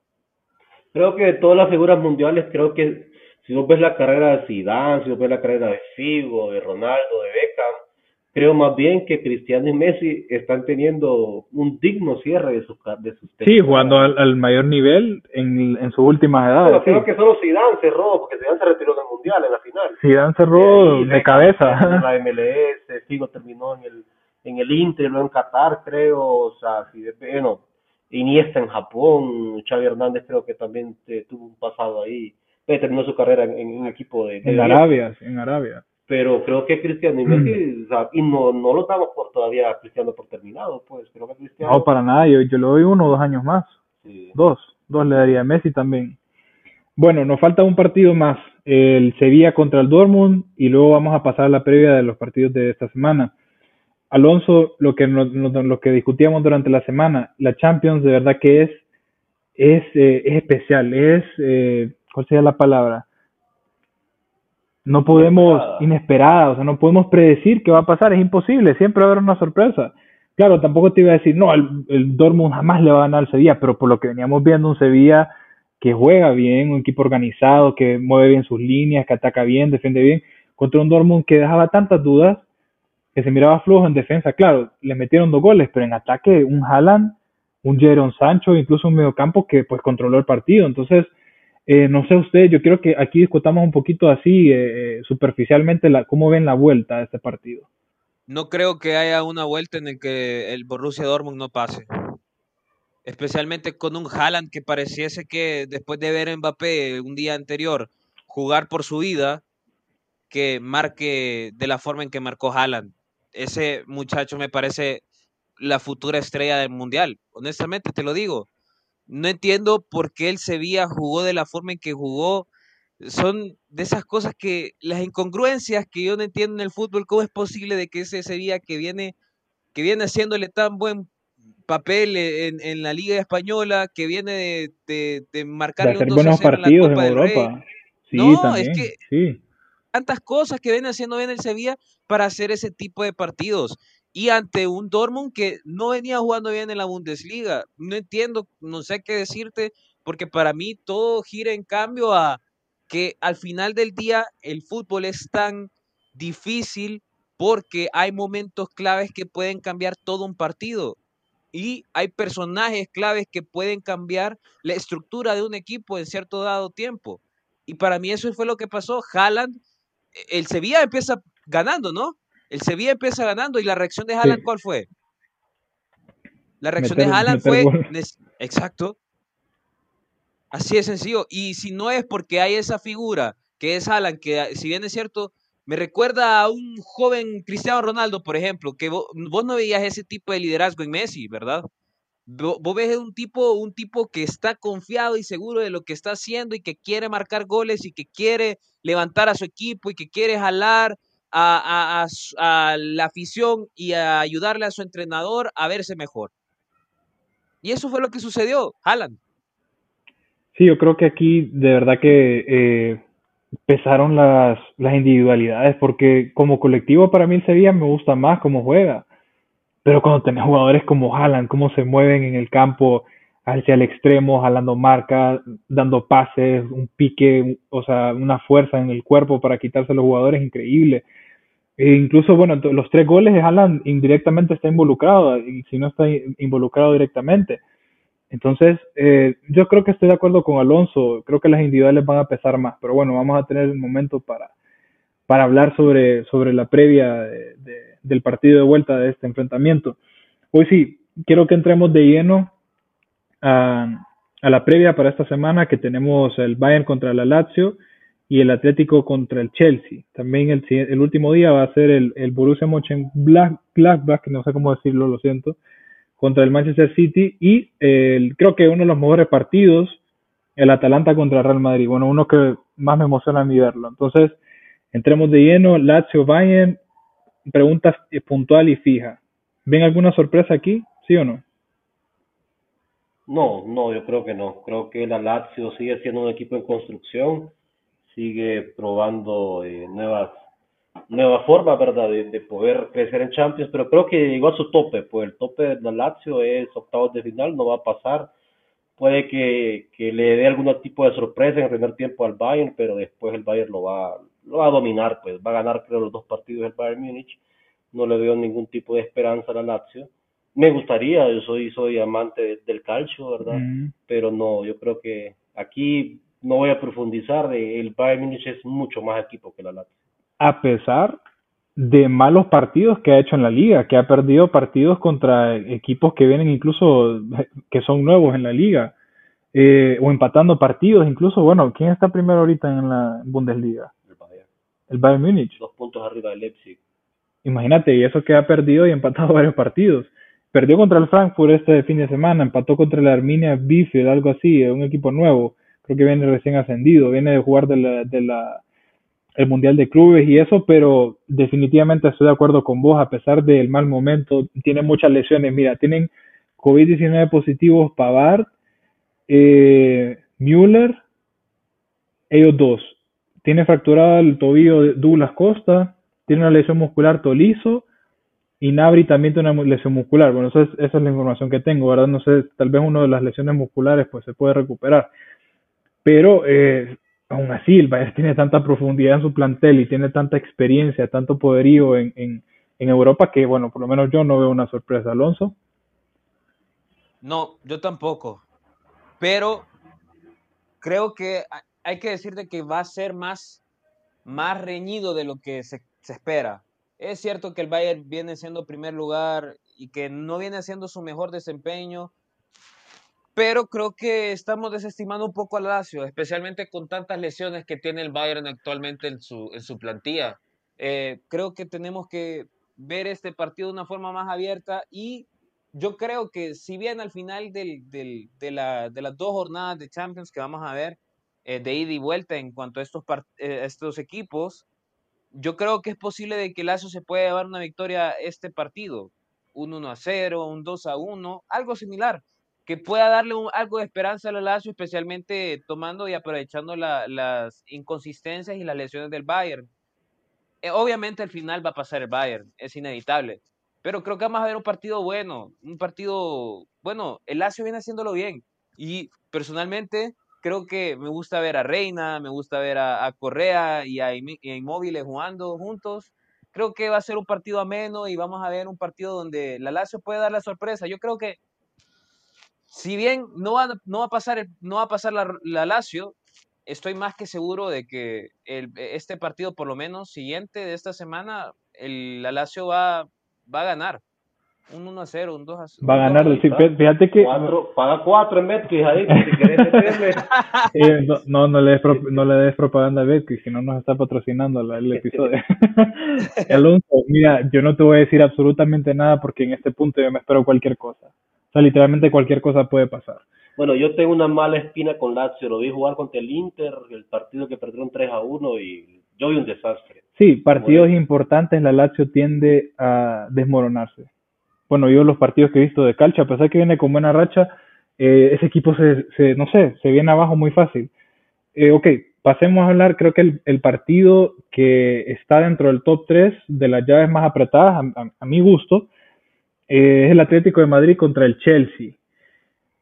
Speaker 3: Creo que todas las figuras mundiales, creo que si vos ves la carrera de Zidane, si vos ves la carrera de Figo, de Ronaldo, de Beckham, creo más bien que Cristiano y Messi están teniendo un digno cierre de sus de sus
Speaker 2: Sí, jugando al, mayor nivel en, en sus últimas edades.
Speaker 3: creo que solo Zidane cerró, porque Zidane se retiró del Mundial en la final.
Speaker 2: Zidane cerró de cabeza.
Speaker 3: La MLS, Figo terminó en el en el Inter, luego en Qatar, creo, o sea, si, bueno, Iniesta en Japón, Xavi Hernández creo que también eh, tuvo un pasado ahí, terminó su carrera en, un equipo de...
Speaker 2: en Arabia, en Arabia.
Speaker 3: Pero creo que Cristiano y Messi, o sea, y no, no lo damos por todavía Cristiano por terminado, pues creo que Cristiano...
Speaker 2: No, para nada, yo, yo le doy uno o dos años más. Dos, dos le daría a Messi también. Bueno, nos falta un partido más, el Sevilla contra el Dortmund y luego vamos a pasar a la previa de los partidos de esta semana. Alonso, lo que, lo que discutíamos durante la semana, la Champions de verdad que es, es, eh, es especial, es, eh, ¿cuál sería la palabra? No podemos, inesperada. o sea, no podemos predecir qué va a pasar, es imposible, siempre va a haber una sorpresa. Claro, tampoco te iba a decir, no, el, el Dortmund jamás le va a ganar al Sevilla, pero por lo que veníamos viendo, un Sevilla que juega bien, un equipo organizado, que mueve bien sus líneas, que ataca bien, defiende bien, contra un Dortmund que dejaba tantas dudas, que se miraba flojo en defensa. Claro, le metieron dos goles, pero en ataque un Haaland, un Jeron Sancho, incluso un mediocampo que pues controló el partido. Entonces, eh, no sé usted, yo quiero que aquí discutamos un poquito así, eh, eh, superficialmente, la, cómo ven la vuelta de este partido.
Speaker 1: No creo que haya una vuelta en el que el Borussia Dortmund no pase especialmente con un Haaland que pareciese que después de ver a Mbappé un día anterior jugar por su vida, que marque de la forma en que marcó Haaland. Ese muchacho me parece la futura estrella del Mundial. Honestamente te lo digo. No entiendo por qué el Sevilla jugó de la forma en que jugó. Son de esas cosas que, las incongruencias que yo no entiendo en el fútbol, cómo es posible de que ese Sevilla que viene, que viene haciéndole tan buen papel en, en, la Liga Española que viene de, de, de marcarle
Speaker 2: un buenos partidos en, Europa.
Speaker 1: Sí, no, es que sí. tantas cosas que viene haciendo bien el Sevilla para hacer ese tipo de partidos. Y ante un Dortmund que no venía jugando bien en la Bundesliga. No entiendo, no sé qué decirte, porque para mí todo gira en cambio a que al final del día el fútbol es tan difícil porque hay momentos claves que pueden cambiar todo un partido y hay personajes claves que pueden cambiar la estructura de un equipo en cierto dado tiempo. Y para mí eso fue lo que pasó. Haaland, el Sevilla empieza ganando, ¿no? El Sevilla empieza ganando y la reacción de Haaland, ¿cuál fue? La reacción de Haaland fue... Exacto. Así de sencillo. Y si no es porque hay esa figura que es Haaland, que si bien es cierto, me recuerda a un joven Cristiano Ronaldo, por ejemplo, que vos, no veías ese tipo de liderazgo en Messi, ¿verdad? Vos, ves un tipo, un tipo que está confiado y seguro de lo que está haciendo y que quiere marcar goles y que quiere levantar a su equipo y que quiere jalar a, a la afición y a ayudarle a su entrenador a verse mejor. Y eso fue lo que sucedió, Haaland.
Speaker 2: Sí, yo creo que aquí de verdad que eh, pesaron las, las individualidades, porque como colectivo para mí el Sevilla me gusta más cómo juega. Pero cuando tenés jugadores como Haaland, cómo se mueven en el campo hacia el extremo, jalando marcas, dando pases, un pique, o sea, una fuerza en el cuerpo para quitarse a los jugadores, increíble. E incluso, bueno, los tres goles de Haaland indirectamente está involucrado, y si no está involucrado directamente. Entonces, eh, yo creo que estoy de acuerdo con Alonso, creo que las individuales van a pesar más, pero bueno, vamos a tener un momento para, para hablar sobre, sobre la previa del partido de vuelta de este enfrentamiento. Hoy sí, quiero que entremos de lleno a, a la previa para esta semana que tenemos el Bayern contra la Lazio y el Atlético contra el Chelsea. También el, el último día va a ser el, el Borussia Mönchengladbach, no sé cómo decirlo, lo siento, contra el Manchester City y creo que uno de los mejores partidos, el Atalanta contra el Real Madrid. Bueno, uno que más me emociona a mí verlo. Entonces, entremos de lleno. Lazio Bayern, preguntas puntual y fija. ¿Ven alguna sorpresa aquí? ¿Sí o no?
Speaker 3: No, no, yo creo que no. Creo que la Lazio sigue siendo un equipo en construcción, sigue probando eh, nuevas nueva forma, ¿verdad?, de, poder crecer en Champions, pero creo que llegó a su tope, pues el tope de la Lazio es octavos de final, no va a pasar. Puede que, que le dé algún tipo de sorpresa en el primer tiempo al Bayern, pero después el Bayern lo va, lo va a dominar, pues va a ganar creo los dos partidos del Bayern Múnich. No le veo ningún tipo de esperanza a la Lazio. Me gustaría, yo soy, soy amante del calcio, ¿verdad? Pero no, yo creo que aquí no voy a profundizar, el Bayern Múnich es mucho más equipo que la Lazio
Speaker 2: a pesar de malos partidos que ha hecho en la liga, que ha perdido partidos contra equipos que vienen incluso, que son nuevos en la liga, eh, o empatando partidos, incluso, bueno, ¿quién está primero ahorita en la Bundesliga?
Speaker 3: El Bayern.
Speaker 2: El Bayern Múnich.
Speaker 3: Dos puntos arriba del Leipzig.
Speaker 2: Imagínate, y eso que ha perdido y empatado varios partidos. Perdió contra el Frankfurt este fin de semana, empató contra el Arminia Bielefeld, algo así, un equipo nuevo, creo que viene recién ascendido, viene de jugar de la, de Mundial de Clubes y eso, pero definitivamente estoy de acuerdo con vos, a pesar del mal momento, tiene muchas lesiones. Mira, tienen COVID-19 positivos Pavard, eh, Müller, ellos dos. Tiene fracturado el tobillo Douglas Costa, tiene una lesión muscular Tolizo y Nabri también tiene una lesión muscular. Bueno, eso es, esa es la información que tengo, ¿verdad? No sé, tal vez una de las lesiones musculares pues se puede recuperar. Pero eh, aún así el Bayern tiene tanta profundidad en su plantel y tiene tanta experiencia, tanto poderío en, en, en Europa que, bueno, por lo menos yo no veo una sorpresa. Alonso.
Speaker 1: No, yo tampoco. Pero creo que hay que decir de que va a ser más, más reñido de lo que se, se espera. Es cierto que el Bayern viene siendo primer lugar y que no viene haciendo su mejor desempeño, pero creo que estamos desestimando un poco al Lazio, especialmente con tantas lesiones que tiene el Bayern actualmente en su, en su plantilla. Eh, creo que tenemos que ver este partido de una forma más abierta y yo creo que si bien al final del, del, de, la, de, las dos jornadas de Champions que vamos a ver, eh, de ida y vuelta en cuanto a estos, eh, estos equipos, yo creo que es posible de que Lazio se pueda llevar una victoria este partido, un 1 a 0, un 2 a 1, algo similar que pueda darle algo de esperanza al Lazio, especialmente tomando y aprovechando las inconsistencias y las lesiones del Bayern. Eh, obviamente al final va a pasar el Bayern, es inevitable, pero creo que vamos a ver un partido bueno, un partido, bueno, el Lazio viene haciéndolo bien y personalmente creo que me gusta ver a Reina, me gusta ver a, Correa y a, Inmóviles jugando juntos. Creo que va a ser un partido ameno y vamos a ver un partido donde la Lazio puede dar la sorpresa. Yo creo que si bien no va, no va a pasar, no va a pasar la, la Lazio, estoy más que seguro de que el, este partido, por lo menos siguiente de esta semana, el, la Lazio va, va a ganar. Un 1 a 0, un 2 a 0.
Speaker 2: Va a ganar, sí, fíjate que.
Speaker 3: Cuatro, paga 4 en Betcris ahí, si querés meterle.
Speaker 2: eh, no, no, no, le des pro, no le des propaganda a Betcris, si no nos está patrocinando el episodio. Alonso, mira, yo no te voy a decir absolutamente nada porque en este punto yo me espero cualquier cosa. O sea, literalmente cualquier cosa puede pasar.
Speaker 3: Bueno, yo tengo una mala espina con Lazio. Lo vi jugar contra el Inter, el partido que perdieron 3 a 1 y yo vi un desastre.
Speaker 2: Sí, partidos bueno. importantes la Lazio tiende a desmoronarse. Bueno, yo los partidos que he visto de Calcio, a pesar que viene con buena racha, eh, ese equipo se, se, no sé, se viene abajo muy fácil. Eh, ok, pasemos a hablar, creo que el, el, partido que está dentro del top 3 de las llaves más apretadas, a, a, a mi gusto, es el Atlético de Madrid contra el Chelsea.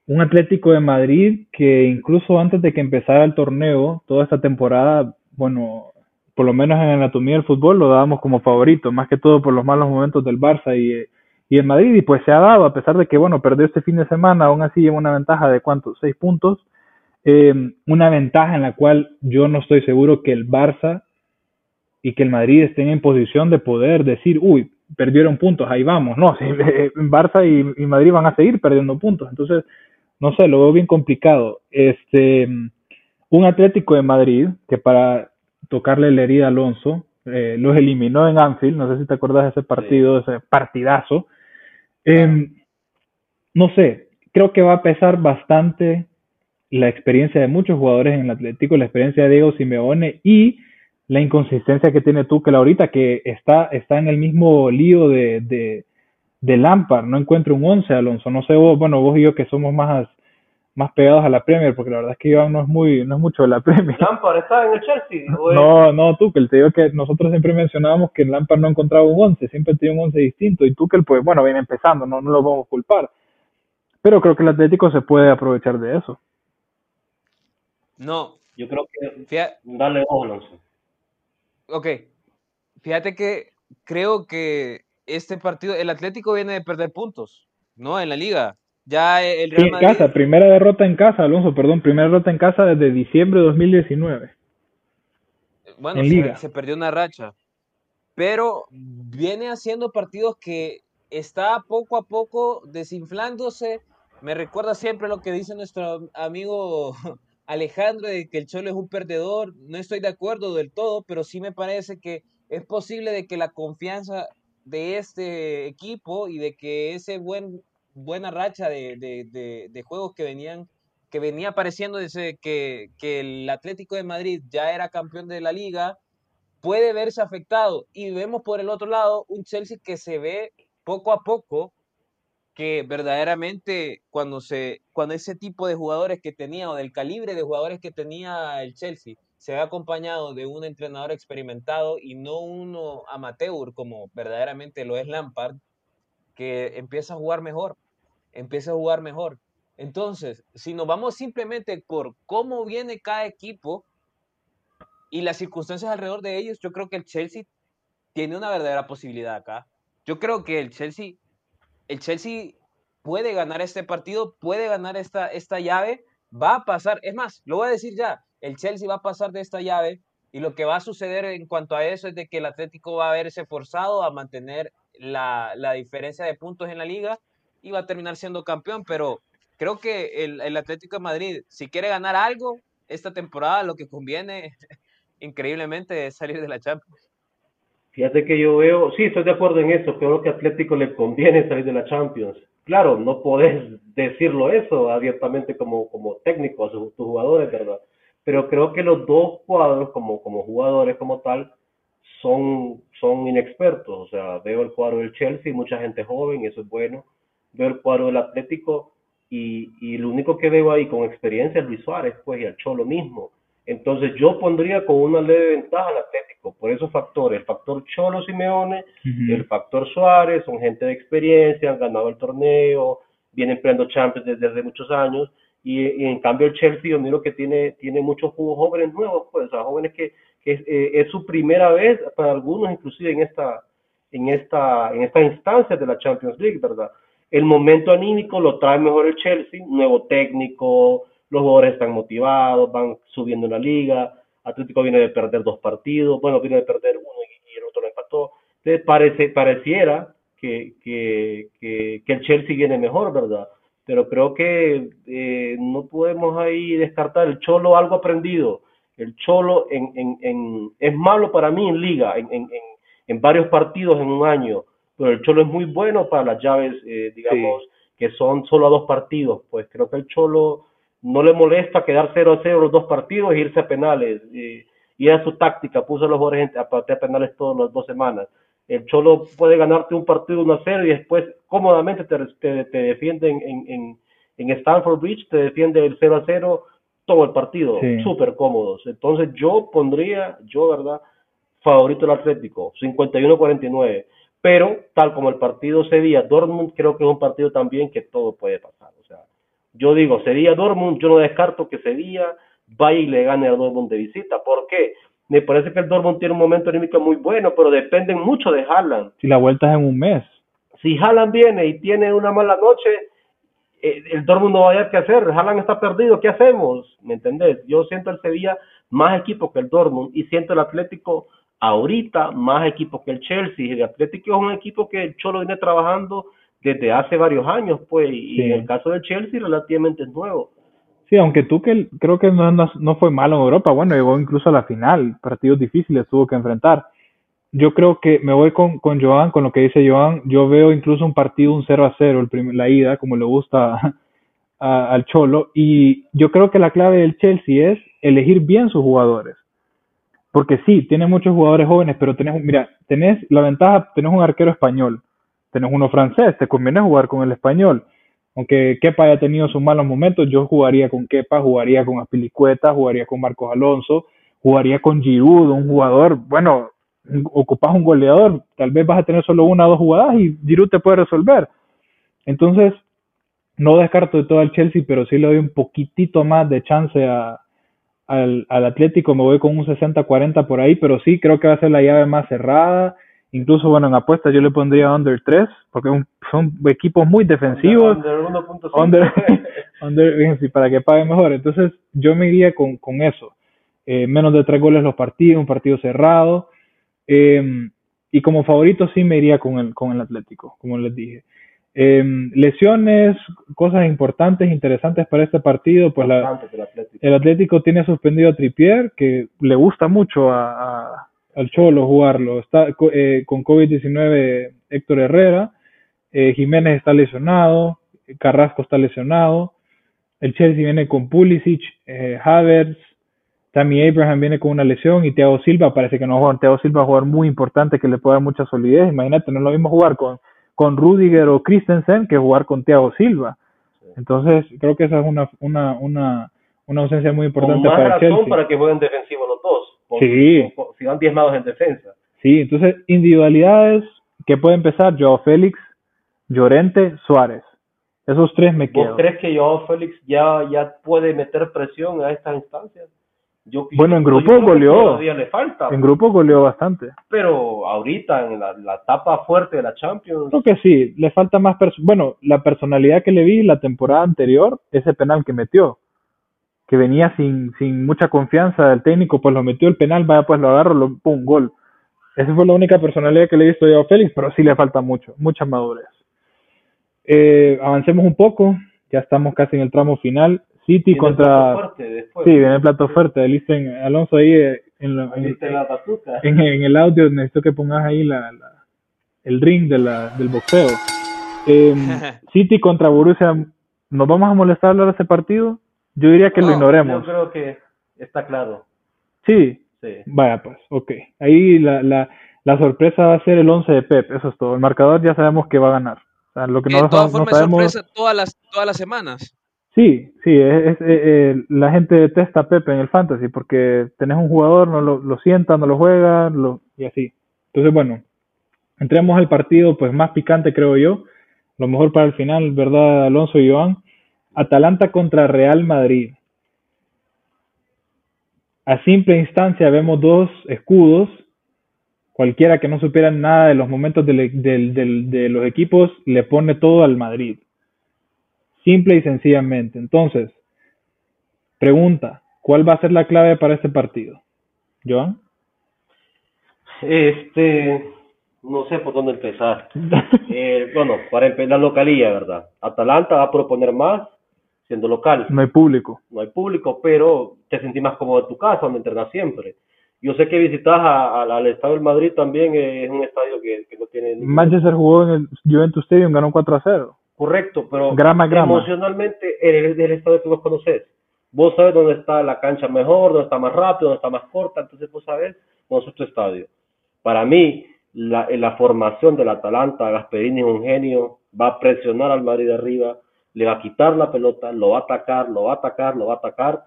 Speaker 2: Un Atlético de Madrid que incluso antes de que empezara el torneo, toda esta temporada, bueno, por lo menos en anatomía del fútbol lo dábamos como favorito, más que todo por los malos momentos del Barça y, y el Madrid, y pues se ha dado, a pesar de que, bueno, perdió este fin de semana, aún así lleva una ventaja de cuántos, seis puntos, eh, una ventaja en la cual yo no estoy seguro que el Barça y que el Madrid estén en posición de poder decir, uy, perdieron puntos, ahí vamos. No, si, Barça y, y, Madrid van a seguir perdiendo puntos. Entonces, no sé, lo veo bien complicado. Este, un Atlético de Madrid que para tocarle la herida a Alonso, eh, los eliminó en Anfield, no sé si te acuerdas de ese partido, sí. ese partidazo. Eh, no sé, creo que va a pesar bastante la experiencia de muchos jugadores en el Atlético, la experiencia de Diego Simeone y la inconsistencia que tiene Tuchel ahorita, que está, está en el mismo lío de, de, de Lampard, no encuentro un 11, Alonso, no sé vos, bueno, vos y yo que somos más, más pegados a la Premier, porque la verdad es que Iván no es muy, no es mucho de la Premier.
Speaker 3: Lampard está en el Chelsea.
Speaker 2: No, no, Tuchel, te digo que nosotros siempre mencionábamos que Lampard no encontraba un 11, siempre tenía un 11 distinto, y Tuchel, pues bueno, viene empezando, no, no lo vamos a culpar. Pero creo que el Atlético se puede aprovechar de eso.
Speaker 1: No.
Speaker 3: Yo creo que Fíjate. dale ojo, Alonso
Speaker 1: ok, fíjate que creo que este partido, el Atlético viene de perder puntos, ¿no? En la liga. Ya el
Speaker 2: Real sí, en Madrid... casa, primera derrota en casa, Alonso, perdón, primera derrota en casa desde diciembre de 2019.
Speaker 1: Bueno, en se, liga. se perdió una racha. pero viene haciendo partidos que está poco a poco desinflándose. Me recuerda siempre lo que dice nuestro amigo Alejandro de que el Cholo es un perdedor. No estoy de acuerdo del todo, pero sí me parece que es posible de que la confianza de este equipo y de que ese buen buena racha de, de, juegos que venían que venía apareciendo desde que, que el Atlético de Madrid ya era campeón de la liga, puede verse afectado. Y vemos por el otro lado un Chelsea que se ve poco a poco que verdaderamente cuando se cuando ese tipo de jugadores que tenía o del calibre de jugadores que tenía el Chelsea se ve acompañado de un entrenador experimentado y no uno amateur como verdaderamente lo es Lampard que empieza a jugar mejor, empieza a jugar mejor. Entonces, si nos vamos simplemente por cómo viene cada equipo y las circunstancias alrededor de ellos, yo creo que el Chelsea tiene una verdadera posibilidad acá. Yo creo que el Chelsea, el Chelsea puede ganar este partido, puede ganar esta, esta llave, va a pasar, es más, lo voy a decir ya, el Chelsea va a pasar de esta llave y lo que va a suceder en cuanto a eso es de que el Atlético va a verse forzado a mantener la, diferencia de puntos en la liga y va a terminar siendo campeón, pero creo que el, el Atlético de Madrid, si quiere ganar algo esta temporada, lo que conviene increíblemente es salir de la Champions.
Speaker 3: Fíjate que yo veo, sí, estoy de acuerdo en eso, creo que a Atlético le conviene salir de la Champions. Claro, no podés decirlo eso abiertamente como, como técnico a tus jugadores, ¿verdad? Pero creo que los dos cuadros, como, como jugadores como tal, son, son inexpertos. O sea, veo el cuadro del Chelsea, mucha gente joven, eso es bueno. Veo el cuadro del Atlético y, y lo único que veo ahí con experiencia es Luis Suárez, pues, y al Cholo mismo. Entonces yo pondría con una leve ventaja al Atlético por esos factores, el factor Cholo Simeone, el factor Suárez, son gente de experiencia, han ganado el torneo, vienen peleando Champions desde hace muchos años, y, en cambio el Chelsea yo miro que tiene, tiene muchos jóvenes nuevos, pues, o sea, jóvenes que, que es, eh, es, su primera vez, para algunos inclusive en esta, en esta, en esta instancia de la Champions League, ¿verdad? El momento anímico lo trae mejor el Chelsea, nuevo técnico, los jugadores están motivados, van subiendo en la liga, Atlético viene de perder dos partidos, bueno, viene de perder uno y, el otro lo empató. Entonces parece, pareciera que, que, que, el Chelsea viene mejor, ¿verdad? Pero creo que eh, no podemos ahí descartar el Cholo algo aprendido. El Cholo en, en, en, es malo para mí en liga, en, en, en, varios partidos en un año, pero el Cholo es muy bueno para las llaves, eh, digamos, que son solo a dos partidos. Pues creo que el Cholo no le molesta quedar 0 a 0 los dos partidos e irse a penales. Y, y era su táctica, puso a los jugadores a patear penales todas las dos semanas. El Cholo puede ganarte un partido 1 a 0 y después cómodamente te, te, defiende en, en, en, Stanford Bridge, te defiende el 0 a 0 todo el partido, súper cómodos. Entonces yo pondría, yo verdad, favorito el Atlético, 51-49. Pero tal como el partido se veía, Dortmund creo que es un partido también que todo puede pasar. Yo digo, sería Dortmund, yo no descarto que Sevilla vaya y le gane a Dortmund de visita. ¿Por qué? Me parece que el Dortmund tiene un momento anímico muy bueno, pero dependen mucho de Haaland.
Speaker 2: Si la vuelta es en un mes.
Speaker 3: Si Haaland viene y tiene una mala noche, eh, el Dortmund no va a ver qué hacer. Haaland está perdido, ¿qué hacemos? ¿Me entendés? Yo siento el Sevilla más equipo que el Dortmund y siento el Atlético ahorita más equipo que el Chelsea. El Atlético es un equipo que el Cholo viene trabajando desde hace varios años, pues, y en el caso del Chelsea relativamente es nuevo.
Speaker 2: Sí, aunque tú que creo que no, no, fue malo en Europa, bueno, llegó incluso a la final, partidos difíciles tuvo que enfrentar. Yo creo que me voy con, con Joan, con lo que dice Joan, yo veo incluso un partido un 0 a 0, el la ida, como le gusta al Cholo, y yo creo que la clave del Chelsea es elegir bien sus jugadores. Porque sí, tiene muchos jugadores jóvenes, pero tenés, mira, tenés la ventaja, tenés un arquero español, tenés uno francés, te conviene jugar con el español. Aunque Kepa haya tenido sus malos momentos, yo jugaría con Kepa, jugaría con Aspilicueta, jugaría con Marcos Alonso, jugaría con Giroud, un jugador, bueno, ocupas un goleador, tal vez vas a tener solo una o dos jugadas y Giroud te puede resolver. Entonces, no descarto de todo el Chelsea, pero sí le doy un poquitito más de chance a, al, al Atlético, me voy con un 60-40 por ahí, pero sí creo que va a ser la llave más cerrada Incluso, bueno, en apuestas yo le pondría under 3, porque son equipos muy defensivos. Under, under, para que pague mejor. Entonces, yo me iría con, con eso. Eh, menos de tres goles los partidos, un partido cerrado. Em, y como favorito sí me iría con el, con el Atlético, como les dije. Em, lesiones, cosas importantes, interesantes para este partido, pues el Atlético tiene suspendido a Tripier, que le gusta mucho a, al Cholo jugarlo. Está eh, con COVID-19 Héctor Herrera, eh, Jiménez está lesionado, Carrasco está lesionado, el Chelsea viene con Pulisic, eh, Havertz, Tammy Abraham viene con una lesión y Thiago Silva parece que no juega. Thiago Silva es un jugador muy importante que le puede dar mucha solidez. Imagínate, no es lo mismo jugar con, con Rudiger o Christensen que jugar con Thiago Silva. Entonces, creo que esa es una, una, una, una ausencia muy importante para el Chelsea.
Speaker 3: para que jueguen defensivos los dos.
Speaker 2: Sí.
Speaker 3: si van diezmados en defensa.
Speaker 2: Sí, entonces, individualidades que puede empezar Joao Félix, Llorente, Suárez. Esos tres me quedan.
Speaker 3: ¿Vos crees que Joao Félix ya, ya puede meter presión a estas instancias?
Speaker 2: bueno, en grupo goleó. En grupo goleó bastante.
Speaker 3: Pero ahorita, en la, etapa fuerte de la Champions.
Speaker 2: Creo que sí, le falta más. Bueno, la personalidad que le vi la temporada anterior, ese penal que metió, que venía sin, sin mucha confianza del técnico, pues lo metió el penal, vaya, pues lo agarro, lo, pum, gol. Esa fue la única personalidad que le he visto yo a Félix, pero sí le falta mucho, mucha madurez. Eh, avancemos un poco, ya estamos casi en el tramo final. City contra. sí, viene el plato fuerte. Dicen Alonso ahí eh, en, en, el audio necesito que pongas ahí la, el ring de la, del boxeo. Em, City contra Borussia. ¿Nos vamos a molestar hablar de ese partido? Yo diría que lo ignoremos.
Speaker 3: Yo creo que está claro.
Speaker 2: Sí. sí. Vaya pues, ok. Ahí la, la, la sorpresa va a ser el 11 de Pep, eso es todo. El marcador ya sabemos que va a ganar. O sea, lo que no,
Speaker 1: todas formas, sorpresa todas las, todas las semanas.
Speaker 2: Sí, sí, es, eh, eh, la gente detesta a Pepe en el fantasy porque tenés un jugador, no lo, lo sienta, no lo juega, lo, y así. Entonces, bueno, entremos al partido pues más picante creo yo, lo mejor para el final, ¿verdad, Alonso y Joan? Atalanta contra Real Madrid. A simple instancia vemos dos escudos, cualquiera que no supiera nada de los momentos de los equipos le pone todo al Madrid Simple y sencillamente. Entonces, pregunta, ¿cuál va a ser la clave para este partido? Joan.
Speaker 3: Este, no sé por dónde empezar. Eh, bueno, para empezar la localía, ¿verdad? Atalanta va a proponer más siendo local.
Speaker 2: No hay público.
Speaker 3: No hay público, pero te sentís más cómodo en tu casa, donde entrenas siempre. Yo sé que visitas al Estadio del Madrid también, es un estadio que, no tiene...
Speaker 2: Manchester jugó en el Juventus Stadium, ganó 4 a 0.
Speaker 3: Correcto, pero emocionalmente eres del estado que vos conoces. Vos sabes dónde está la cancha mejor, dónde está más rápido, dónde está más corta, entonces vos sabes dónde es tu estadio. Para mí, la, la formación del Atalanta, Gasperini es un genio, va a presionar al Madrid de arriba, le va a quitar la pelota, lo va a atacar, lo va a atacar, lo va a atacar,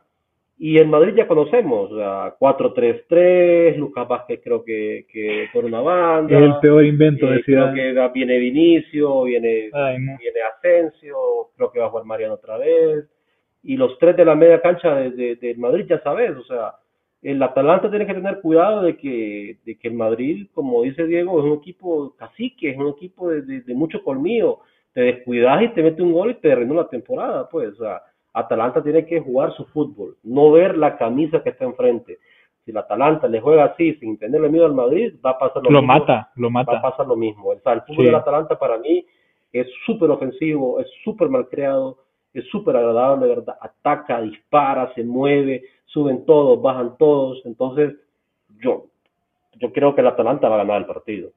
Speaker 3: y en Madrid ya conocemos, o sea, 4-3-3, Lucas Vázquez creo que, que por una banda.
Speaker 2: Es el peor invento de
Speaker 3: eh, Creo que viene Vinicio, viene, viene Asensio, creo que va a jugar Mariano otra vez. Y los tres de la media cancha de, de, Madrid ya sabes, o sea, el Atalanta tiene que tener cuidado de que, de que el Madrid, como dice Diego, es un equipo cacique, es un equipo de, de, mucho colmillo. Te descuidas y te mete un gol y te renueva la temporada, pues, o sea Atalanta tiene que jugar su fútbol, no ver la camisa que está enfrente. Si el Atalanta le juega así, sin tenerle miedo al Madrid, va a pasar lo,
Speaker 2: lo
Speaker 3: mismo.
Speaker 2: mata, lo mata.
Speaker 3: Va a pasar lo mismo. O sea, el fútbol del Atalanta para mí es súper ofensivo, es súper mal creado, es súper agradable, ¿verdad? Ataca, dispara, se mueve, suben todos, bajan todos. Entonces, yo, yo creo que el Atalanta va a ganar el partido.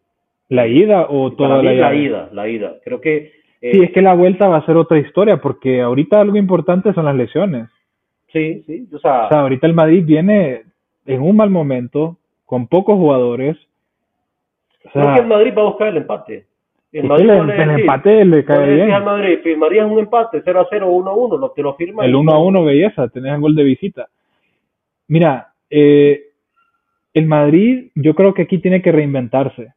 Speaker 2: ¿La ida o toda
Speaker 3: la, la ida? La ida. Creo que
Speaker 2: eh, sí, es que la vuelta va a ser otra historia, porque ahorita algo importante son las lesiones.
Speaker 3: Sí, sí, o sea,
Speaker 2: ahorita el Madrid viene en un mal momento, con pocos jugadores.
Speaker 3: O sea, que el Madrid va a buscar el empate.
Speaker 2: El, Madrid el, empate le cae bien.
Speaker 3: al Madrid, firmarías un empate 0 a 0 1 a 1, lo que lo firma.
Speaker 2: El 1 a 1, belleza, tenés el gol de visita. Mira, eh, el Madrid, yo creo que aquí tiene que reinventarse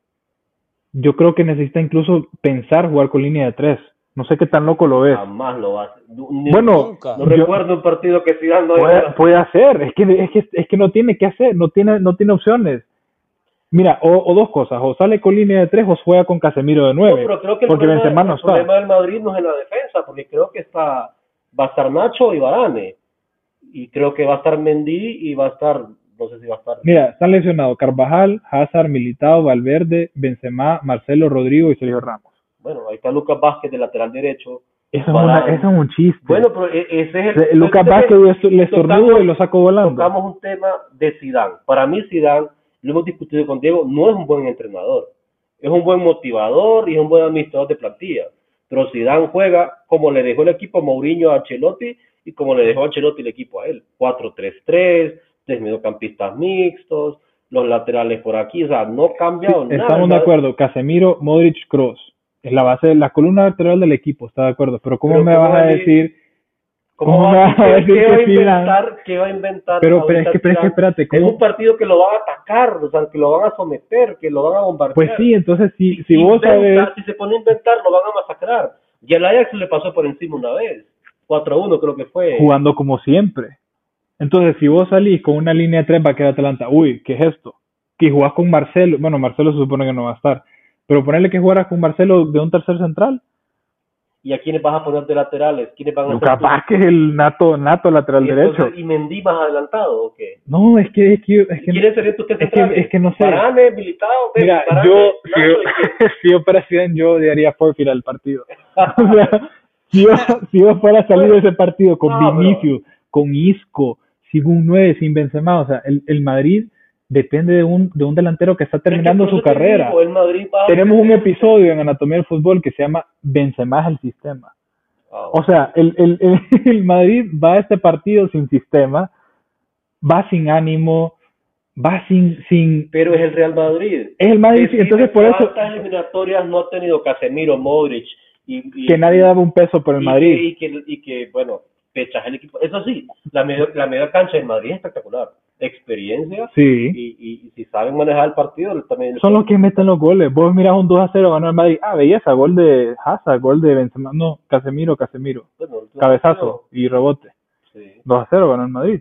Speaker 2: yo creo que necesita incluso pensar jugar con línea de tres. No sé qué tan loco lo ves.
Speaker 3: Jamás lo va a hacer.
Speaker 2: Bueno,
Speaker 3: no recuerdo un partido que siga no
Speaker 2: puede, puede, hacer. Es que, es que es que no tiene que hacer, no tiene no tiene opciones. Mira, o, dos cosas, o sale con línea de tres o juega con Casemiro de nueve.
Speaker 3: pero creo que el porque problema, no el problema del Madrid no es en la defensa, porque creo que está va a estar Nacho y Varane. Y creo que va a estar Mendy y va a estar no sé si va a estar.
Speaker 2: Mira, están lesionados Carvajal, Hazard, Militao, Valverde, Benzema, Marcelo Rodrigo y Sergio Ramos.
Speaker 3: Bueno, ahí está Lucas Vázquez de lateral derecho.
Speaker 2: Eso es, una- eso es un chiste.
Speaker 3: Bueno, pero e- ese es el...
Speaker 2: Lucas Vázquez le estornudo y lo saco volando.
Speaker 3: Tocamos un tema de Zidane. Para mí Zidane, lo hemos discutido con Diego, no es un buen entrenador. Es un buen motivador y es un buen administrador de plantilla. Pero Zidane juega como le dejó el equipo a Mourinho a Ancelotti y como le dejó a Ancelotti el equipo a él. 4-3-3, tres mediocampistas mixtos, los laterales por aquí, o sea, no ha cambiado
Speaker 2: Sí,
Speaker 3: nada.
Speaker 2: estamos de acuerdo. Casemiro, Modric, Kroos. Es la base, la columna vertebral del equipo, está de acuerdo. Pero ¿cómo
Speaker 3: Pero
Speaker 2: me
Speaker 3: ¿cómo
Speaker 2: vas a decir?
Speaker 3: ¿Cómo,
Speaker 2: ¿Cómo vas a
Speaker 3: ¿qué,
Speaker 2: decir
Speaker 3: qué va a
Speaker 2: que
Speaker 3: inventar? ¿Qué va a inventar?
Speaker 2: Pero, pero es que, pero es que espérate,
Speaker 3: Es
Speaker 2: ¿cómo?
Speaker 3: un partido que lo van a atacar, o sea, que lo van a someter, que lo van a bombardear.
Speaker 2: Pues sí, entonces si, si
Speaker 3: Si
Speaker 2: vos
Speaker 3: inventa,
Speaker 2: sabes,
Speaker 3: Si se pone a inventar, lo van a masacrar. Y el Ajax le pasó por encima una vez. 4-1 creo que fue.
Speaker 2: jugando como siempre. Entonces, si vos salís con una línea de tres va a quedar Atalanta, uy, ¿qué es esto? Que jugás con Marcelo, bueno, Marcelo se supone que no va a estar, pero ponerle que jugaras con Marcelo de un tercer central,
Speaker 3: ¿Y a quiénes vas a poner de laterales? ¿Quiénes van a ser tus-
Speaker 2: Vázquez es el nato, nato lateral
Speaker 3: y entonces-
Speaker 2: derecho.
Speaker 3: ¿Y Mendy más adelantado o qué?
Speaker 2: No, es que, es que, es que,
Speaker 3: ¿Quiénes serían tus tres
Speaker 2: es que,
Speaker 3: centrales?
Speaker 2: es que no sé.
Speaker 3: Varane, Militao, Messi,
Speaker 2: Mira,
Speaker 3: Varane,
Speaker 2: yo, si
Speaker 3: Nacho,
Speaker 2: yo, si yo fuera Zidane, yo daría forfeit al partido. O sea, si yo, si yo fuera a salir de ese partido con
Speaker 3: No, pero-
Speaker 2: Vinicius, con Isco, sin un 9, sin Benzema, o sea, el, el Madrid depende de un, de un delantero que está terminando
Speaker 3: Es que
Speaker 2: su carrera.
Speaker 3: digo, el Madrid va a-
Speaker 2: Tenemos un episodio en Anatomía del Fútbol que se llama Benzema es el sistema.
Speaker 3: Ah,
Speaker 2: O sea, el, el, el, el Madrid va a este partido sin sistema, va sin ánimo, va sin... sin
Speaker 3: pero es el Real Madrid.
Speaker 2: es el Madrid,
Speaker 3: Decime
Speaker 2: entonces por eso
Speaker 3: ¿Cuántas eliminatorias no ha tenido Casemiro, Modric? Y, y-
Speaker 2: que nadie daba un peso por el
Speaker 3: y
Speaker 2: Madrid.
Speaker 3: Que, y, que, y que, bueno, pechas el equipo. Eso sí, la media, la media cancha del Madrid es espectacular. Experiencia
Speaker 2: Sí.
Speaker 3: y, y, y si saben manejar el partido, también.
Speaker 2: Son los que meten los goles. Vos mirás un 2 a 0 ganó el Madrid. Ah, belleza, gol de Hazard, gol de Benzema. No, Casemiro, Casemiro.
Speaker 3: Bueno,
Speaker 2: Cabezazo y rebote.
Speaker 3: sí.
Speaker 2: 2 a 0 ganó el Madrid.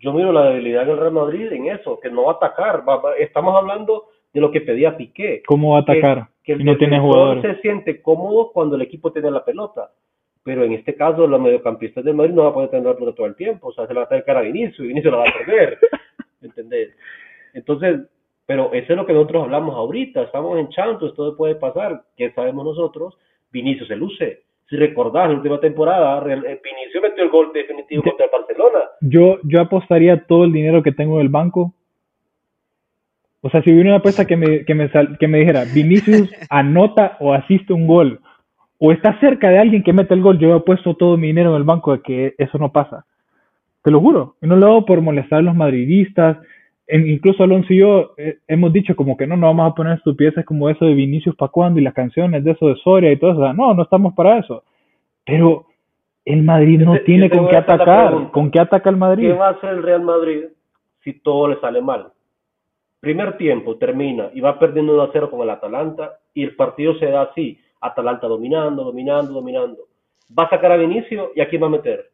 Speaker 3: Yo miro la debilidad del Real Madrid en eso, que no va a atacar. Va- va- estamos hablando de lo que pedía Piqué.
Speaker 2: ¿Cómo va a atacar?
Speaker 3: que el
Speaker 2: y no tiene jugadores.
Speaker 3: se siente cómodo cuando el equipo tiene la pelota. Pero en este caso, los mediocampistas del Madrid no van a poder tener la todo el tiempo. O sea, se la va a tener cara a Vinicius y Vinicius la va a perder. ¿Entendés? Entonces, pero eso es lo que nosotros hablamos ahorita. Estamos en Chantos, todo puede pasar. ¿Qué sabemos nosotros? Vinicius se luce. Si recordás, la última temporada, eh, Vinicius metió el gol definitivo
Speaker 2: De-
Speaker 3: contra el Barcelona.
Speaker 2: Yo, yo apostaría todo el dinero que tengo en el banco. O sea, si hubiera una apuesta que me, que me, que me dijera, Vinicius anota o asiste un gol, o está cerca de alguien que mete el gol, yo he puesto todo mi dinero en el banco de que eso no pasa. Te lo juro. Y no lo hago por molestar a los madridistas. En- incluso Alonso y yo eh, hemos dicho como que no, no vamos a poner estupideces como eso de Vinicius pa' cuando y las canciones de eso de Soria y todo eso. No, no estamos para eso. Pero el Madrid no
Speaker 3: yo
Speaker 2: tiene con qué atacar. ¿Con qué ataca el Madrid?
Speaker 3: ¿Qué va a hacer el Real Madrid si todo le sale mal? Primer tiempo termina y va perdiendo 1 a 0 con el Atalanta y el partido se da así, Atalanta dominando, dominando, dominando. Va a sacar a Vinicio y a quién va a meter.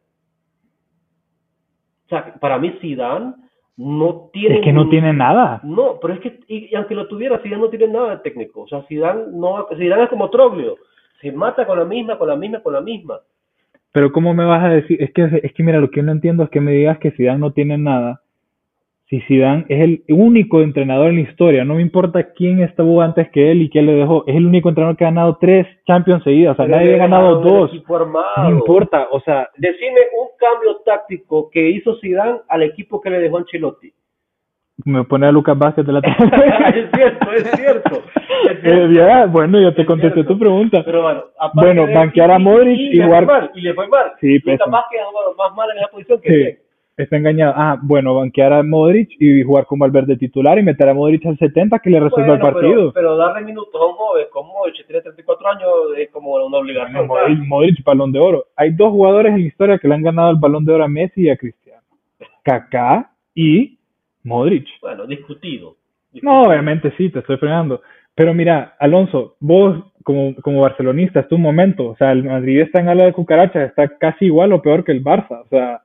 Speaker 3: O sea, para mí Zidane no tiene
Speaker 2: Es que no tiene nada.
Speaker 3: No, pero es que y, y aunque lo tuviera Zidane no tiene nada de técnico. O sea, Zidane no Zidane es como Troglio, se mata con la misma, con la misma, con la misma.
Speaker 2: Pero ¿cómo me vas a decir? Es que, es que mira, lo que yo no entiendo es que me digas que Zidane no tiene nada. Si Zidane es el único entrenador en la historia, no me importa quién estuvo antes que él y quién le dejó, es el único entrenador que ha ganado tres Champions seguidas, o sea,
Speaker 3: Pero
Speaker 2: nadie ha ganado dos. No importa, o sea,
Speaker 3: Decime un cambio táctico que hizo Zidane al equipo que le dejó Ancelotti.
Speaker 2: me pone a Lucas Vázquez de la
Speaker 3: es cierto, es cierto. es
Speaker 2: Eh,
Speaker 3: cierto.
Speaker 2: ya, bueno, ya te
Speaker 3: Es
Speaker 2: contesté tu pregunta.
Speaker 3: Pero bueno,
Speaker 2: Bueno, banquear a Modric
Speaker 3: y,
Speaker 2: y
Speaker 3: mal, y le fue mal.
Speaker 2: Sí,
Speaker 3: Lucas. Vázquez ha jugado más mal en esa posición que
Speaker 2: Sí. Está engañado. Ah, bueno, banquear a Modric y jugar con Valverde titular y meter a Modric al 70 que le resuelva
Speaker 3: Bueno,
Speaker 2: el partido.
Speaker 3: Pero, pero darle minutos a un joven como Modric, tiene 34 años, es como una obligación.
Speaker 2: Bueno, Modric, Modric, balón de oro. Hay dos jugadores en la historia que le han ganado el balón de oro a Messi y a Cristiano. Kaká y Modric.
Speaker 3: Bueno, discutido.
Speaker 2: No, obviamente sí, te estoy frenando. Pero mira, Alonso, vos como, como barcelonista, es tu momento. O sea, el Madrid está en ala de cucaracha, está casi igual o peor que el Barça. O sea,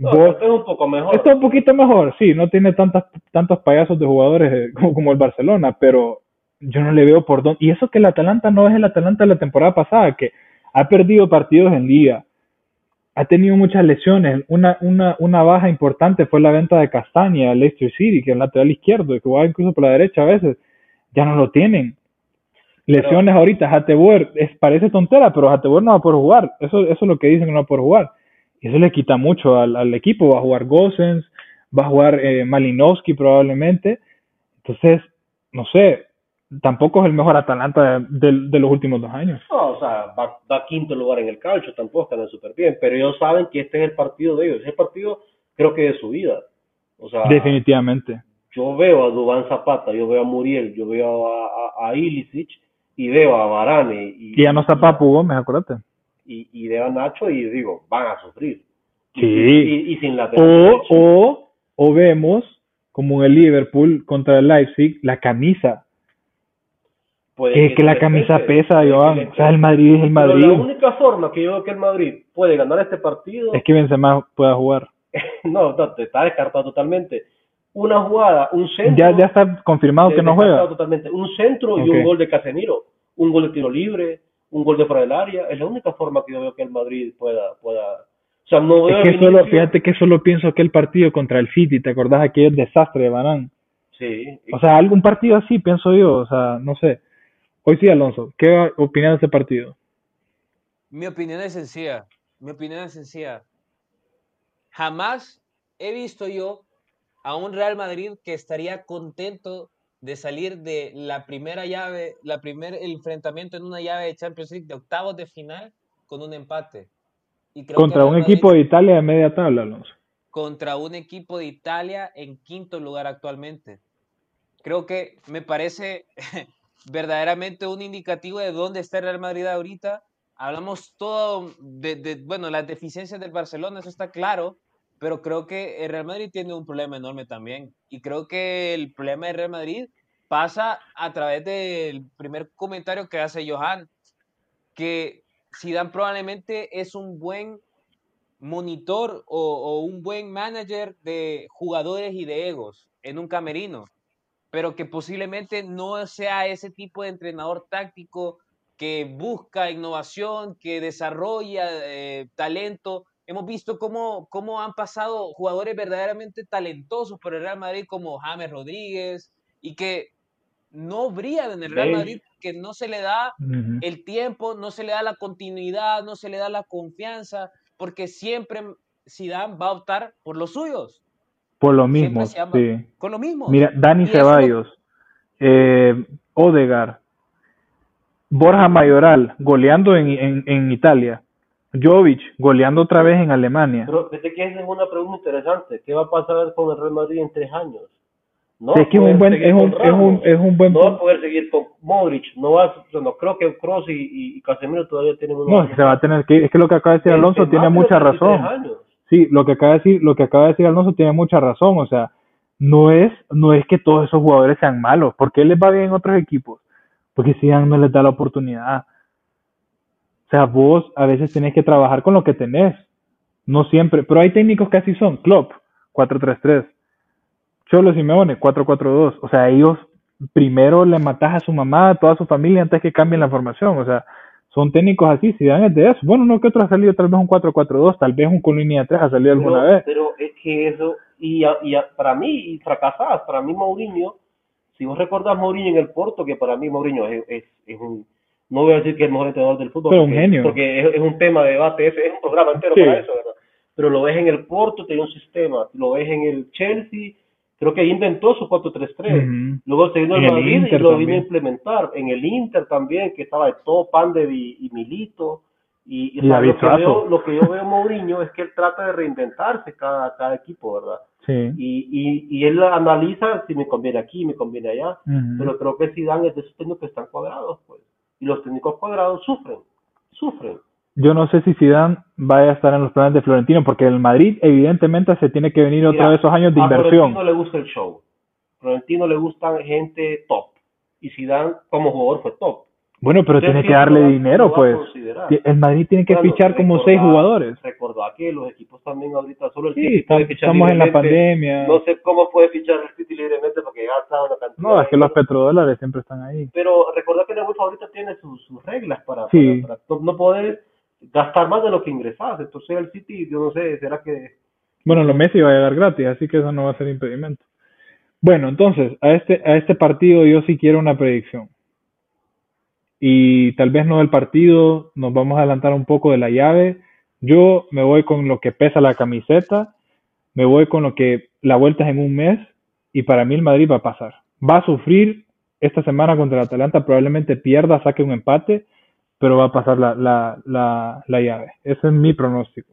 Speaker 3: No, es un poco mejor.
Speaker 2: Está un poquito mejor, sí, no tiene tantas, tantos payasos de jugadores eh, como, como el Barcelona, pero yo no le veo por dónde. Y eso que el Atalanta no es el Atalanta de la temporada pasada, que ha perdido partidos en liga, ha tenido muchas lesiones. Una, una, una baja importante fue la venta de Castaña a Leicester City, que es el lateral izquierdo, que jugaba incluso por la derecha a veces. Ya no lo tienen. Lesiones ahorita, Hateboer, es, parece tontera, pero Hateboer no va a poder jugar. Eso, eso es lo que dicen que no va a poder jugar. Y eso le quita mucho al, al equipo. Va a jugar Gosens, va a jugar eh, Malinowski probablemente. Entonces, no sé, tampoco es el mejor Atalanta de, de, de los últimos dos años.
Speaker 3: No, o sea, va, va quinto lugar en el calcio, tampoco están súper bien, pero ellos saben que este es el partido de ellos, es el partido creo que de su vida. O sea,
Speaker 2: Definitivamente.
Speaker 3: yo veo a Dubán Zapata, yo veo a Muriel, yo veo a, a, a Ilicic y veo a Varane y,
Speaker 2: Y ya no está Papu Gómez, acuérdate.
Speaker 3: Y, y veo a Nacho y digo, van a sufrir. Y-
Speaker 2: Sí.
Speaker 3: Y, y sin lateral
Speaker 2: O, o, o vemos, como en el Liverpool contra el Leipzig, la camisa.
Speaker 3: Puede
Speaker 2: Es que la camisa
Speaker 3: pese,
Speaker 2: pesa,
Speaker 3: que
Speaker 2: Joan. O sea, el. Madrid es el
Speaker 3: Pero
Speaker 2: Madrid.
Speaker 3: la única forma que yo veo que el Madrid puede ganar este partido
Speaker 2: Es que Benzema pueda jugar.
Speaker 3: no, no, te está descartado totalmente. Una jugada, un centro.
Speaker 2: Ya, ya está confirmado que no juega.
Speaker 3: Totalmente. Un centro y un gol de Casemiro, un gol de tiro libre, un gol de fuera del área. Es la única forma que yo veo que el Madrid pueda. pueda o sea, no veo
Speaker 2: Es que solo, fíjate que solo pienso que el partido contra el City, ¿te acordás aquel desastre de Banán?
Speaker 3: Sí.
Speaker 2: O sea, algún partido así, pienso yo, o sea, no sé. Hoy sí, Alonso, ¿qué opinas de ese partido?
Speaker 1: Mi opinión es sencilla. Mi opinión es sencilla. Jamás he visto yo a un Real Madrid que estaría contento de salir de la primera llave, la primer enfrentamiento en una llave de Champions League de octavos de final con un empate. Y creo que
Speaker 2: Contra
Speaker 1: Real
Speaker 2: un
Speaker 1: Madrid-
Speaker 2: equipo de Italia de media tabla, Alonso.
Speaker 1: contra un equipo de Italia en quinto lugar actualmente. Creo que me parece verdaderamente un indicativo de dónde está el Real Madrid ahorita. Hablamos todo de, de, bueno, las deficiencias del Barcelona, eso está claro, pero creo que el Real Madrid tiene un problema enorme también. Y creo que el problema del Real Madrid pasa a través del primer comentario que hace Johan, que Zidane probablemente es un buen monitor o, un buen manager de jugadores y de egos en un camerino, pero que posiblemente no sea ese tipo de entrenador táctico que busca innovación, que desarrolla eh, talento. Hemos visto cómo, cómo han pasado jugadores verdaderamente talentosos por el Real Madrid como James Rodríguez y que no brillan en el Real. Madrid, que no se le da el tiempo, no se le da la continuidad, no se le da la confianza, porque siempre Zidane va a optar por los suyos,
Speaker 2: Por lo mismo, sí.
Speaker 1: con lo mismo.
Speaker 2: Mira, Dani
Speaker 1: lo-
Speaker 2: Ceballos, eh, Odegar, Borja Mayoral, goleando en, en, en Italia. Jovic, goleando otra vez en Alemania.
Speaker 3: Pero fíjate que esa es una pregunta interesante. ¿Qué va a pasar con el Real Madrid en tres años? No
Speaker 2: es que un buen, es un, es un, es un buen
Speaker 3: no va a poder seguir con Modric, no va, no creo que Kroos y, Casemiro todavía tienen unos
Speaker 2: No, es que se va a tener que, es que lo que acaba de decir Alonso tiene mucha
Speaker 3: 33
Speaker 2: razón. Sí, lo que acaba de decir, lo que acaba de decir Alonso tiene mucha razón, o sea, no es, no es que todos esos jugadores sean malos, porque les va bien en otros equipos, porque si no les da la oportunidad. O sea, vos a veces tenés que trabajar con lo que tenés, no siempre, pero hay técnicos que así son, Klopp, 4-3-3, Cholo Simeone, 4-4-2, o sea, ellos primero le matas a su mamá, a toda su familia antes que cambien la formación, o sea, son técnicos así, si dan es de eso. Bueno, no que otro ha salido tal vez un 4-4-2, tal vez un con línea 3 ha salido alguna
Speaker 3: pero,
Speaker 2: vez.
Speaker 3: pero es que eso, y, a- y a- para mí, y fracasadas, para mí Mourinho, si vos recordás Mourinho en el Porto, que para mí Mourinho es, es, es un, no voy a decir que es el mejor entrenador del fútbol,
Speaker 2: Pero un
Speaker 3: porque,
Speaker 2: genio.
Speaker 3: porque es, es un tema de debate, es, es un programa entero
Speaker 2: Sí.
Speaker 3: para eso, ¿verdad? Pero lo ves en el Porto, tenía un sistema, lo ves en el Chelsea, creo que inventó su 4-3-3.
Speaker 2: Ujú.
Speaker 3: Luego se vino al Madrid y lo vino a implementar. En el Inter también, que estaba de todo Pandev y, y Milito. Y, lo, que veo, lo que yo veo en Mourinho es que él trata de reinventarse cada, cada equipo, ¿verdad?
Speaker 2: Sí.
Speaker 3: Y, y, y él analiza si me conviene aquí, me conviene allá. Pero creo que Zidane es de esos que están cuadrados, pues. Y los técnicos cuadrados sufren, sufren.
Speaker 2: Yo no sé si Zidane vaya a estar en los planes de Florentino, porque el Madrid evidentemente se tiene que venir otra
Speaker 3: Mira,
Speaker 2: vez esos años de
Speaker 3: a
Speaker 2: inversión.
Speaker 3: Florentino le gusta el show. Florentino le gustan gente top. Y Zidane como jugador fue top.
Speaker 2: Bueno, pero tiene que darle
Speaker 3: va-
Speaker 2: dinero, pues. El Madrid tiene que fichar como seis jugadores.
Speaker 3: Recordá que los equipos también ahorita solo el
Speaker 2: Sí,
Speaker 3: City puede
Speaker 2: estamos,
Speaker 3: fichar
Speaker 2: estamos en la pandemia.
Speaker 3: No sé cómo puede fichar el City libremente porque gasta una cantidad.
Speaker 2: No, es que los petrodólares siempre están ahí.
Speaker 3: Pero recordá que el UEFA ahorita tiene sus, sus reglas para,
Speaker 2: Sí.
Speaker 3: para, para- no, poder gastar más de lo que ingresas. Entonces el City, yo no sé, será que...
Speaker 2: Bueno, lo Messi va a llegar gratis, así que eso no va a ser impedimento. Bueno, entonces, a este, a este partido yo sí quiero una predicción. Y tal vez no del partido, nos vamos a adelantar un poco de la llave. Yo me voy con lo que pesa la camiseta, me voy con lo que la vuelta es en un mes y para mí el Madrid va a pasar. Va a sufrir esta semana contra el Atalanta, probablemente pierda, saque un empate, pero va a pasar la, la, la, la llave. Ese es mi pronóstico.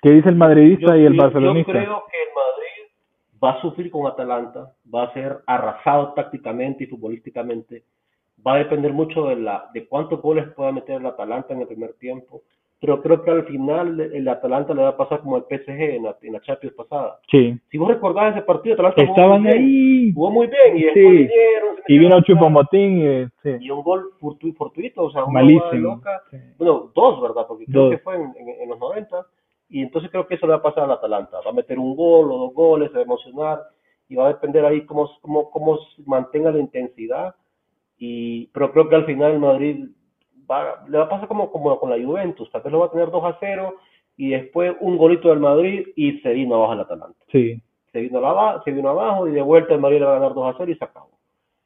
Speaker 2: ¿Qué dice el madridista y el barcelonista?
Speaker 3: Yo creo que el Madrid va a sufrir con Atalanta, va a ser arrasado tácticamente y futbolísticamente. Va a depender mucho de, la, de cuántos goles pueda meter el Atalanta en el primer tiempo pero creo que al final el Atalanta le va a pasar como el PSG en la, en la Champions pasada.
Speaker 2: Sí.
Speaker 3: Si vos recordás ese partido, Atalanta
Speaker 2: Estaban jugó muy ahí.
Speaker 3: Bien, jugó muy bien y
Speaker 2: sí. vinieron, y vino Chupomotín y, sí.
Speaker 3: y un gol fortu fortuito, o sea, un
Speaker 2: Malísimo.
Speaker 3: loca. Sí. Bueno, dos, ¿verdad? Porque creo dos. que fue en, en, en, los 90 y entonces creo que eso le va a pasar al Atalanta. Va a meter un gol o dos goles, se va a emocionar y va a depender ahí cómo, cómo, cómo mantenga la intensidad. Y, pero creo que al final el Madrid va, le va a pasar como, como con la Juventus, tal vez lo va a tener 2 a 0 y después un golito del Madrid y se vino abajo el Atalanta.
Speaker 2: Sí.
Speaker 3: Se vino, abajo, se vino abajo y de vuelta el Madrid le va a ganar 2 a 0 y se acabó.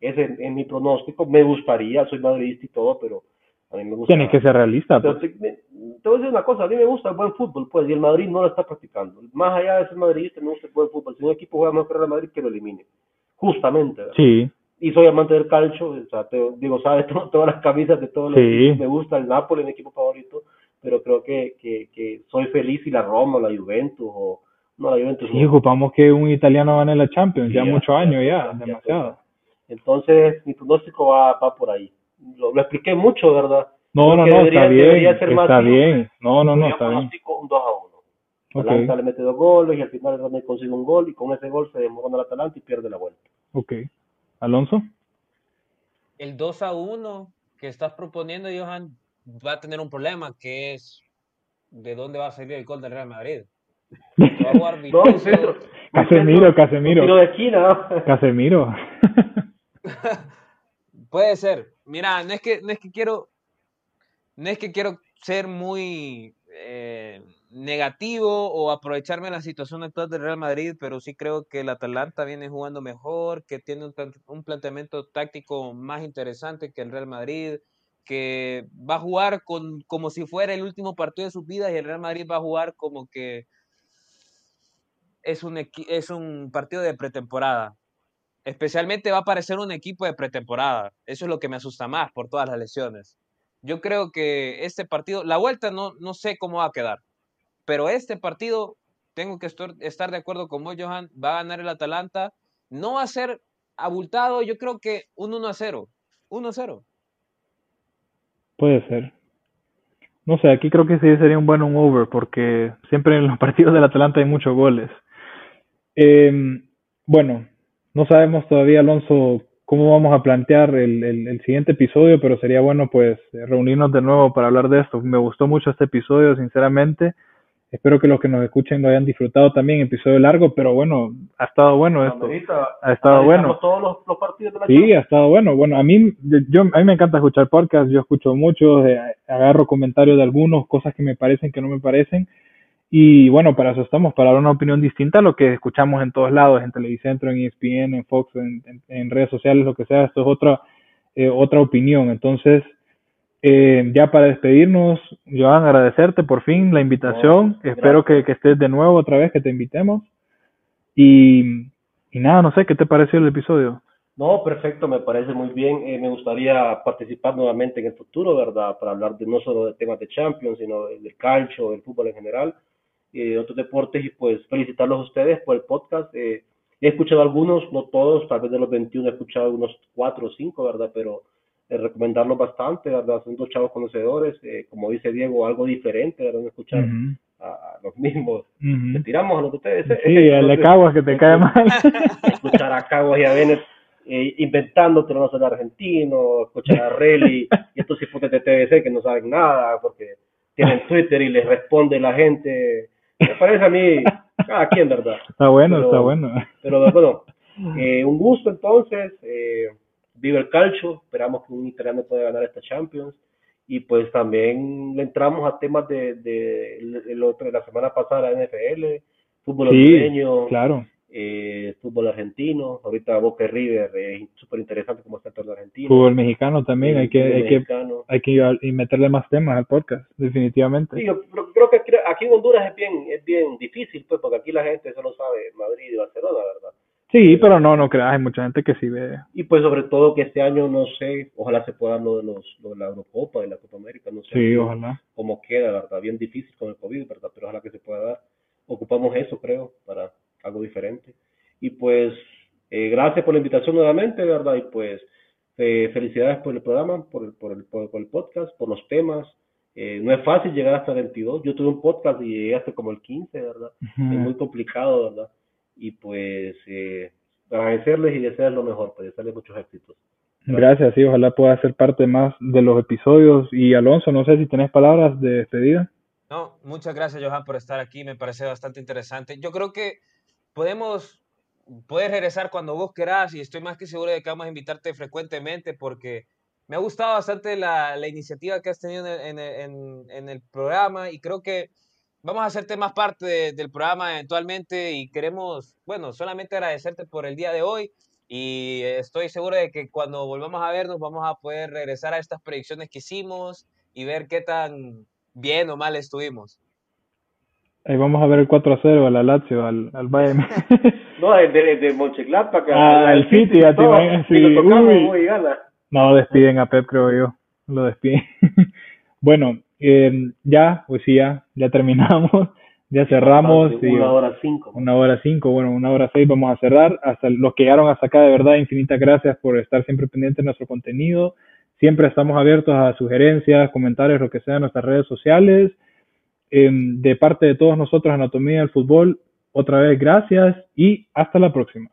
Speaker 3: Ese es, mi pronóstico. Me gustaría, soy madridista y todo, pero a mí me gusta.
Speaker 2: Tienes que ser realista. Pues.
Speaker 3: Te, te, voy a decir una cosa, a mí me gusta el buen fútbol, pues, y el Madrid no lo está practicando. Más allá de ser madridista, me gusta el buen fútbol. Si un equipo juega mejor que el Madrid, que lo elimine. Justamente. ¿verdad?
Speaker 2: Sí
Speaker 3: y soy amante del calcio, o sea, te, digo, sabes, to, todas las camisas de todos los
Speaker 2: Sí.
Speaker 3: equipos, me gusta el Napoli, mi equipo favorito, pero creo que, que, que soy feliz si la Roma, la Juventus, o no, la Juventus.
Speaker 2: Sí,
Speaker 3: no.
Speaker 2: ocupamos que un italiano gane la Champions,
Speaker 3: Sí,
Speaker 2: ya
Speaker 3: ya,
Speaker 2: muchos años ya, demasiado.
Speaker 3: Entonces, mi pronóstico va, va por ahí. Lo, lo expliqué mucho, ¿verdad?
Speaker 2: No, no, no, está bien,
Speaker 3: ser
Speaker 2: está bien. No, no, no, está bien.
Speaker 3: un 2 a 1.
Speaker 2: Ok,
Speaker 3: Atalanta le mete dos goles y al final el Real Madrid consigue un gol y con ese gol se demora el Atalanta y pierde la vuelta.
Speaker 2: ok. Alonso,
Speaker 1: El 2 a 1 que estás proponiendo, Johan, va a tener un problema, que es de dónde va a salir el gol del Real Madrid.
Speaker 3: No.
Speaker 2: Casemiro, Casemiro,
Speaker 3: tiro de esquina. ¿no?
Speaker 2: Casemiro.
Speaker 1: Puede ser. Mira, no es que, no es que quiero, no es que quiero ser muy eh, negativo o aprovecharme de la situación actual del Real Madrid, pero sí creo que el Atalanta viene jugando mejor, que tiene un, un planteamiento táctico más interesante que el Real Madrid, que va a jugar con, como si fuera el último partido de su vida y el Real Madrid va a jugar como que es un, es un partido de pretemporada. Especialmente va a aparecer un equipo de pretemporada. Eso es lo que me asusta más por todas las lesiones. Yo creo que este partido, la vuelta no, no sé cómo va a quedar, pero este partido, tengo que estar de acuerdo con vos, Johan, va a ganar el Atalanta. No va a ser abultado, yo creo que un 1 a 0. 1 a 0.
Speaker 2: Puede ser. No sé, aquí creo que sí sería un buen un over porque siempre en los partidos del Atalanta hay muchos goles. Eh, bueno, no sabemos todavía, Alonso, cómo vamos a plantear el, el, el siguiente episodio, pero sería bueno pues reunirnos de nuevo para hablar de esto. Me gustó mucho este episodio, sinceramente. Espero que los que nos escuchen lo hayan disfrutado también, episodio largo, pero bueno, ha estado bueno esto.
Speaker 3: Ahorita
Speaker 2: Ha estado bueno.
Speaker 3: todos los, los partidos de la
Speaker 2: Sí,
Speaker 3: Champions.
Speaker 2: ha estado bueno. Bueno, a mí, yo, a mí me encanta escuchar podcasts, yo escucho muchos, eh, agarro comentarios de algunos, cosas que me parecen, que no me parecen. Y bueno, para eso estamos, para dar una opinión distinta a lo que escuchamos en todos lados, en Televicentro, en ESPN, en Fox, en, en, en redes sociales, lo que sea. Esto es otra, eh, otra opinión. Entonces, eh, ya para despedirnos, Joan, agradecerte por fin la invitación. Espero que, estés de nuevo otra vez, que te invitemos. Y, y nada, no sé, ¿qué te pareció el episodio?
Speaker 3: No, perfecto, me parece muy bien. Eh, me gustaría participar nuevamente en el futuro, ¿verdad? Para hablar de no solo de temas de Champions, sino de- del calcio, del fútbol en general y de otros deportes. Y pues felicitarlos a ustedes por el podcast. Eh, he escuchado algunos, no todos, tal vez de los 21 he escuchado unos 4 o 5, ¿verdad? Pero eh, recomendarlos bastante, ¿verdad? Son dos chavos conocedores, eh, como dice Diego, algo diferente, ¿verdad? No escuchar
Speaker 2: Ujú,
Speaker 3: a, a los mismos.
Speaker 2: ujú.
Speaker 3: Le tiramos a los de ustedes.
Speaker 2: Sí, el de Caguas que te cae mal.
Speaker 3: escuchar a Caguas y a Bennett eh, inventándote no ser argentino, escuchar a Relly y estos hijos de TVC que no saben nada porque tienen Twitter y les responde la gente. Me parece a mí, cada quien, ¿verdad?
Speaker 2: Está bueno,
Speaker 3: Pero-
Speaker 2: está bueno.
Speaker 3: Pero bueno, eh, un gusto entonces. Eh, viva el calcio. Esperamos que un italiano pueda ganar esta Champions. y pues también le entramos a temas de, de, de, la semana pasada la NFL, fútbol
Speaker 2: sí, claro.
Speaker 3: Eh, fútbol argentino, ahorita Boca River es súper interesante como está el argentino.
Speaker 2: Fútbol mexicano también, hay que, hay que, hay que meterle más temas al podcast, definitivamente.
Speaker 3: Sí, yo creo que aquí en Honduras es bien, es bien difícil, pues, porque aquí la gente solo sabe Madrid y Barcelona, ¿verdad?
Speaker 2: Sí, pero no, no creas, hay mucha gente que sí ve.
Speaker 3: Y pues sobre todo que este año, no sé, ojalá se pueda lo de, los, lo de la Eurocopa, de la Copa América, no sé.
Speaker 2: Sí, ojalá.
Speaker 3: Cómo queda, ¿verdad? Bien difícil con el COVID, ¿verdad? Pero ojalá que se pueda dar. Ocupamos eso, creo, para algo diferente. Y pues, eh, gracias por la invitación nuevamente, ¿verdad? Y pues, eh, felicidades por el programa, por el, por el, por el podcast, por los temas. Eh, no es fácil llegar hasta el 22. Yo tuve un podcast y llegué hasta como el 15, ¿verdad? Es muy complicado, ¿verdad? Y pues eh, agradecerles y desearles lo mejor, pues desearles muchos éxitos.
Speaker 2: Gracias, sí, ojalá pueda ser parte más de los episodios. Y Alonso, no sé si tenés palabras de despedida.
Speaker 1: No, muchas gracias, Johan, por estar aquí. Me parece bastante interesante. Yo creo que podemos, puedes regresar cuando vos querás y estoy más que seguro de que vamos a invitarte frecuentemente porque me ha gustado bastante la, la iniciativa que has tenido en, en, en el programa y creo que vamos a hacerte más parte del programa eventualmente y queremos, bueno, solamente agradecerte por el día de hoy y estoy seguro de que cuando volvamos a vernos vamos a poder regresar a estas predicciones que hicimos y ver qué tan bien o mal estuvimos.
Speaker 2: Ahí vamos a ver el 4 a 0 a la Lazio, al, al Bayern.
Speaker 3: no, el de, de Mönchengladbach.
Speaker 2: Ah, el City, imaginas. Sí. No, despiden a Pep, creo yo. Lo despiden. bueno, eh, ya, pues sí, ya, ya terminamos, ya cerramos.
Speaker 3: una hora cinco.
Speaker 2: Una hora cinco, bueno, una hora seis vamos a cerrar. Hasta los que llegaron hasta acá, de verdad, infinitas gracias por estar siempre pendientes de nuestro contenido. Siempre estamos abiertos a sugerencias, comentarios, lo que sea en nuestras redes sociales. Em, de parte de todos nosotros, Anatomía del Fútbol, otra vez gracias y hasta la próxima.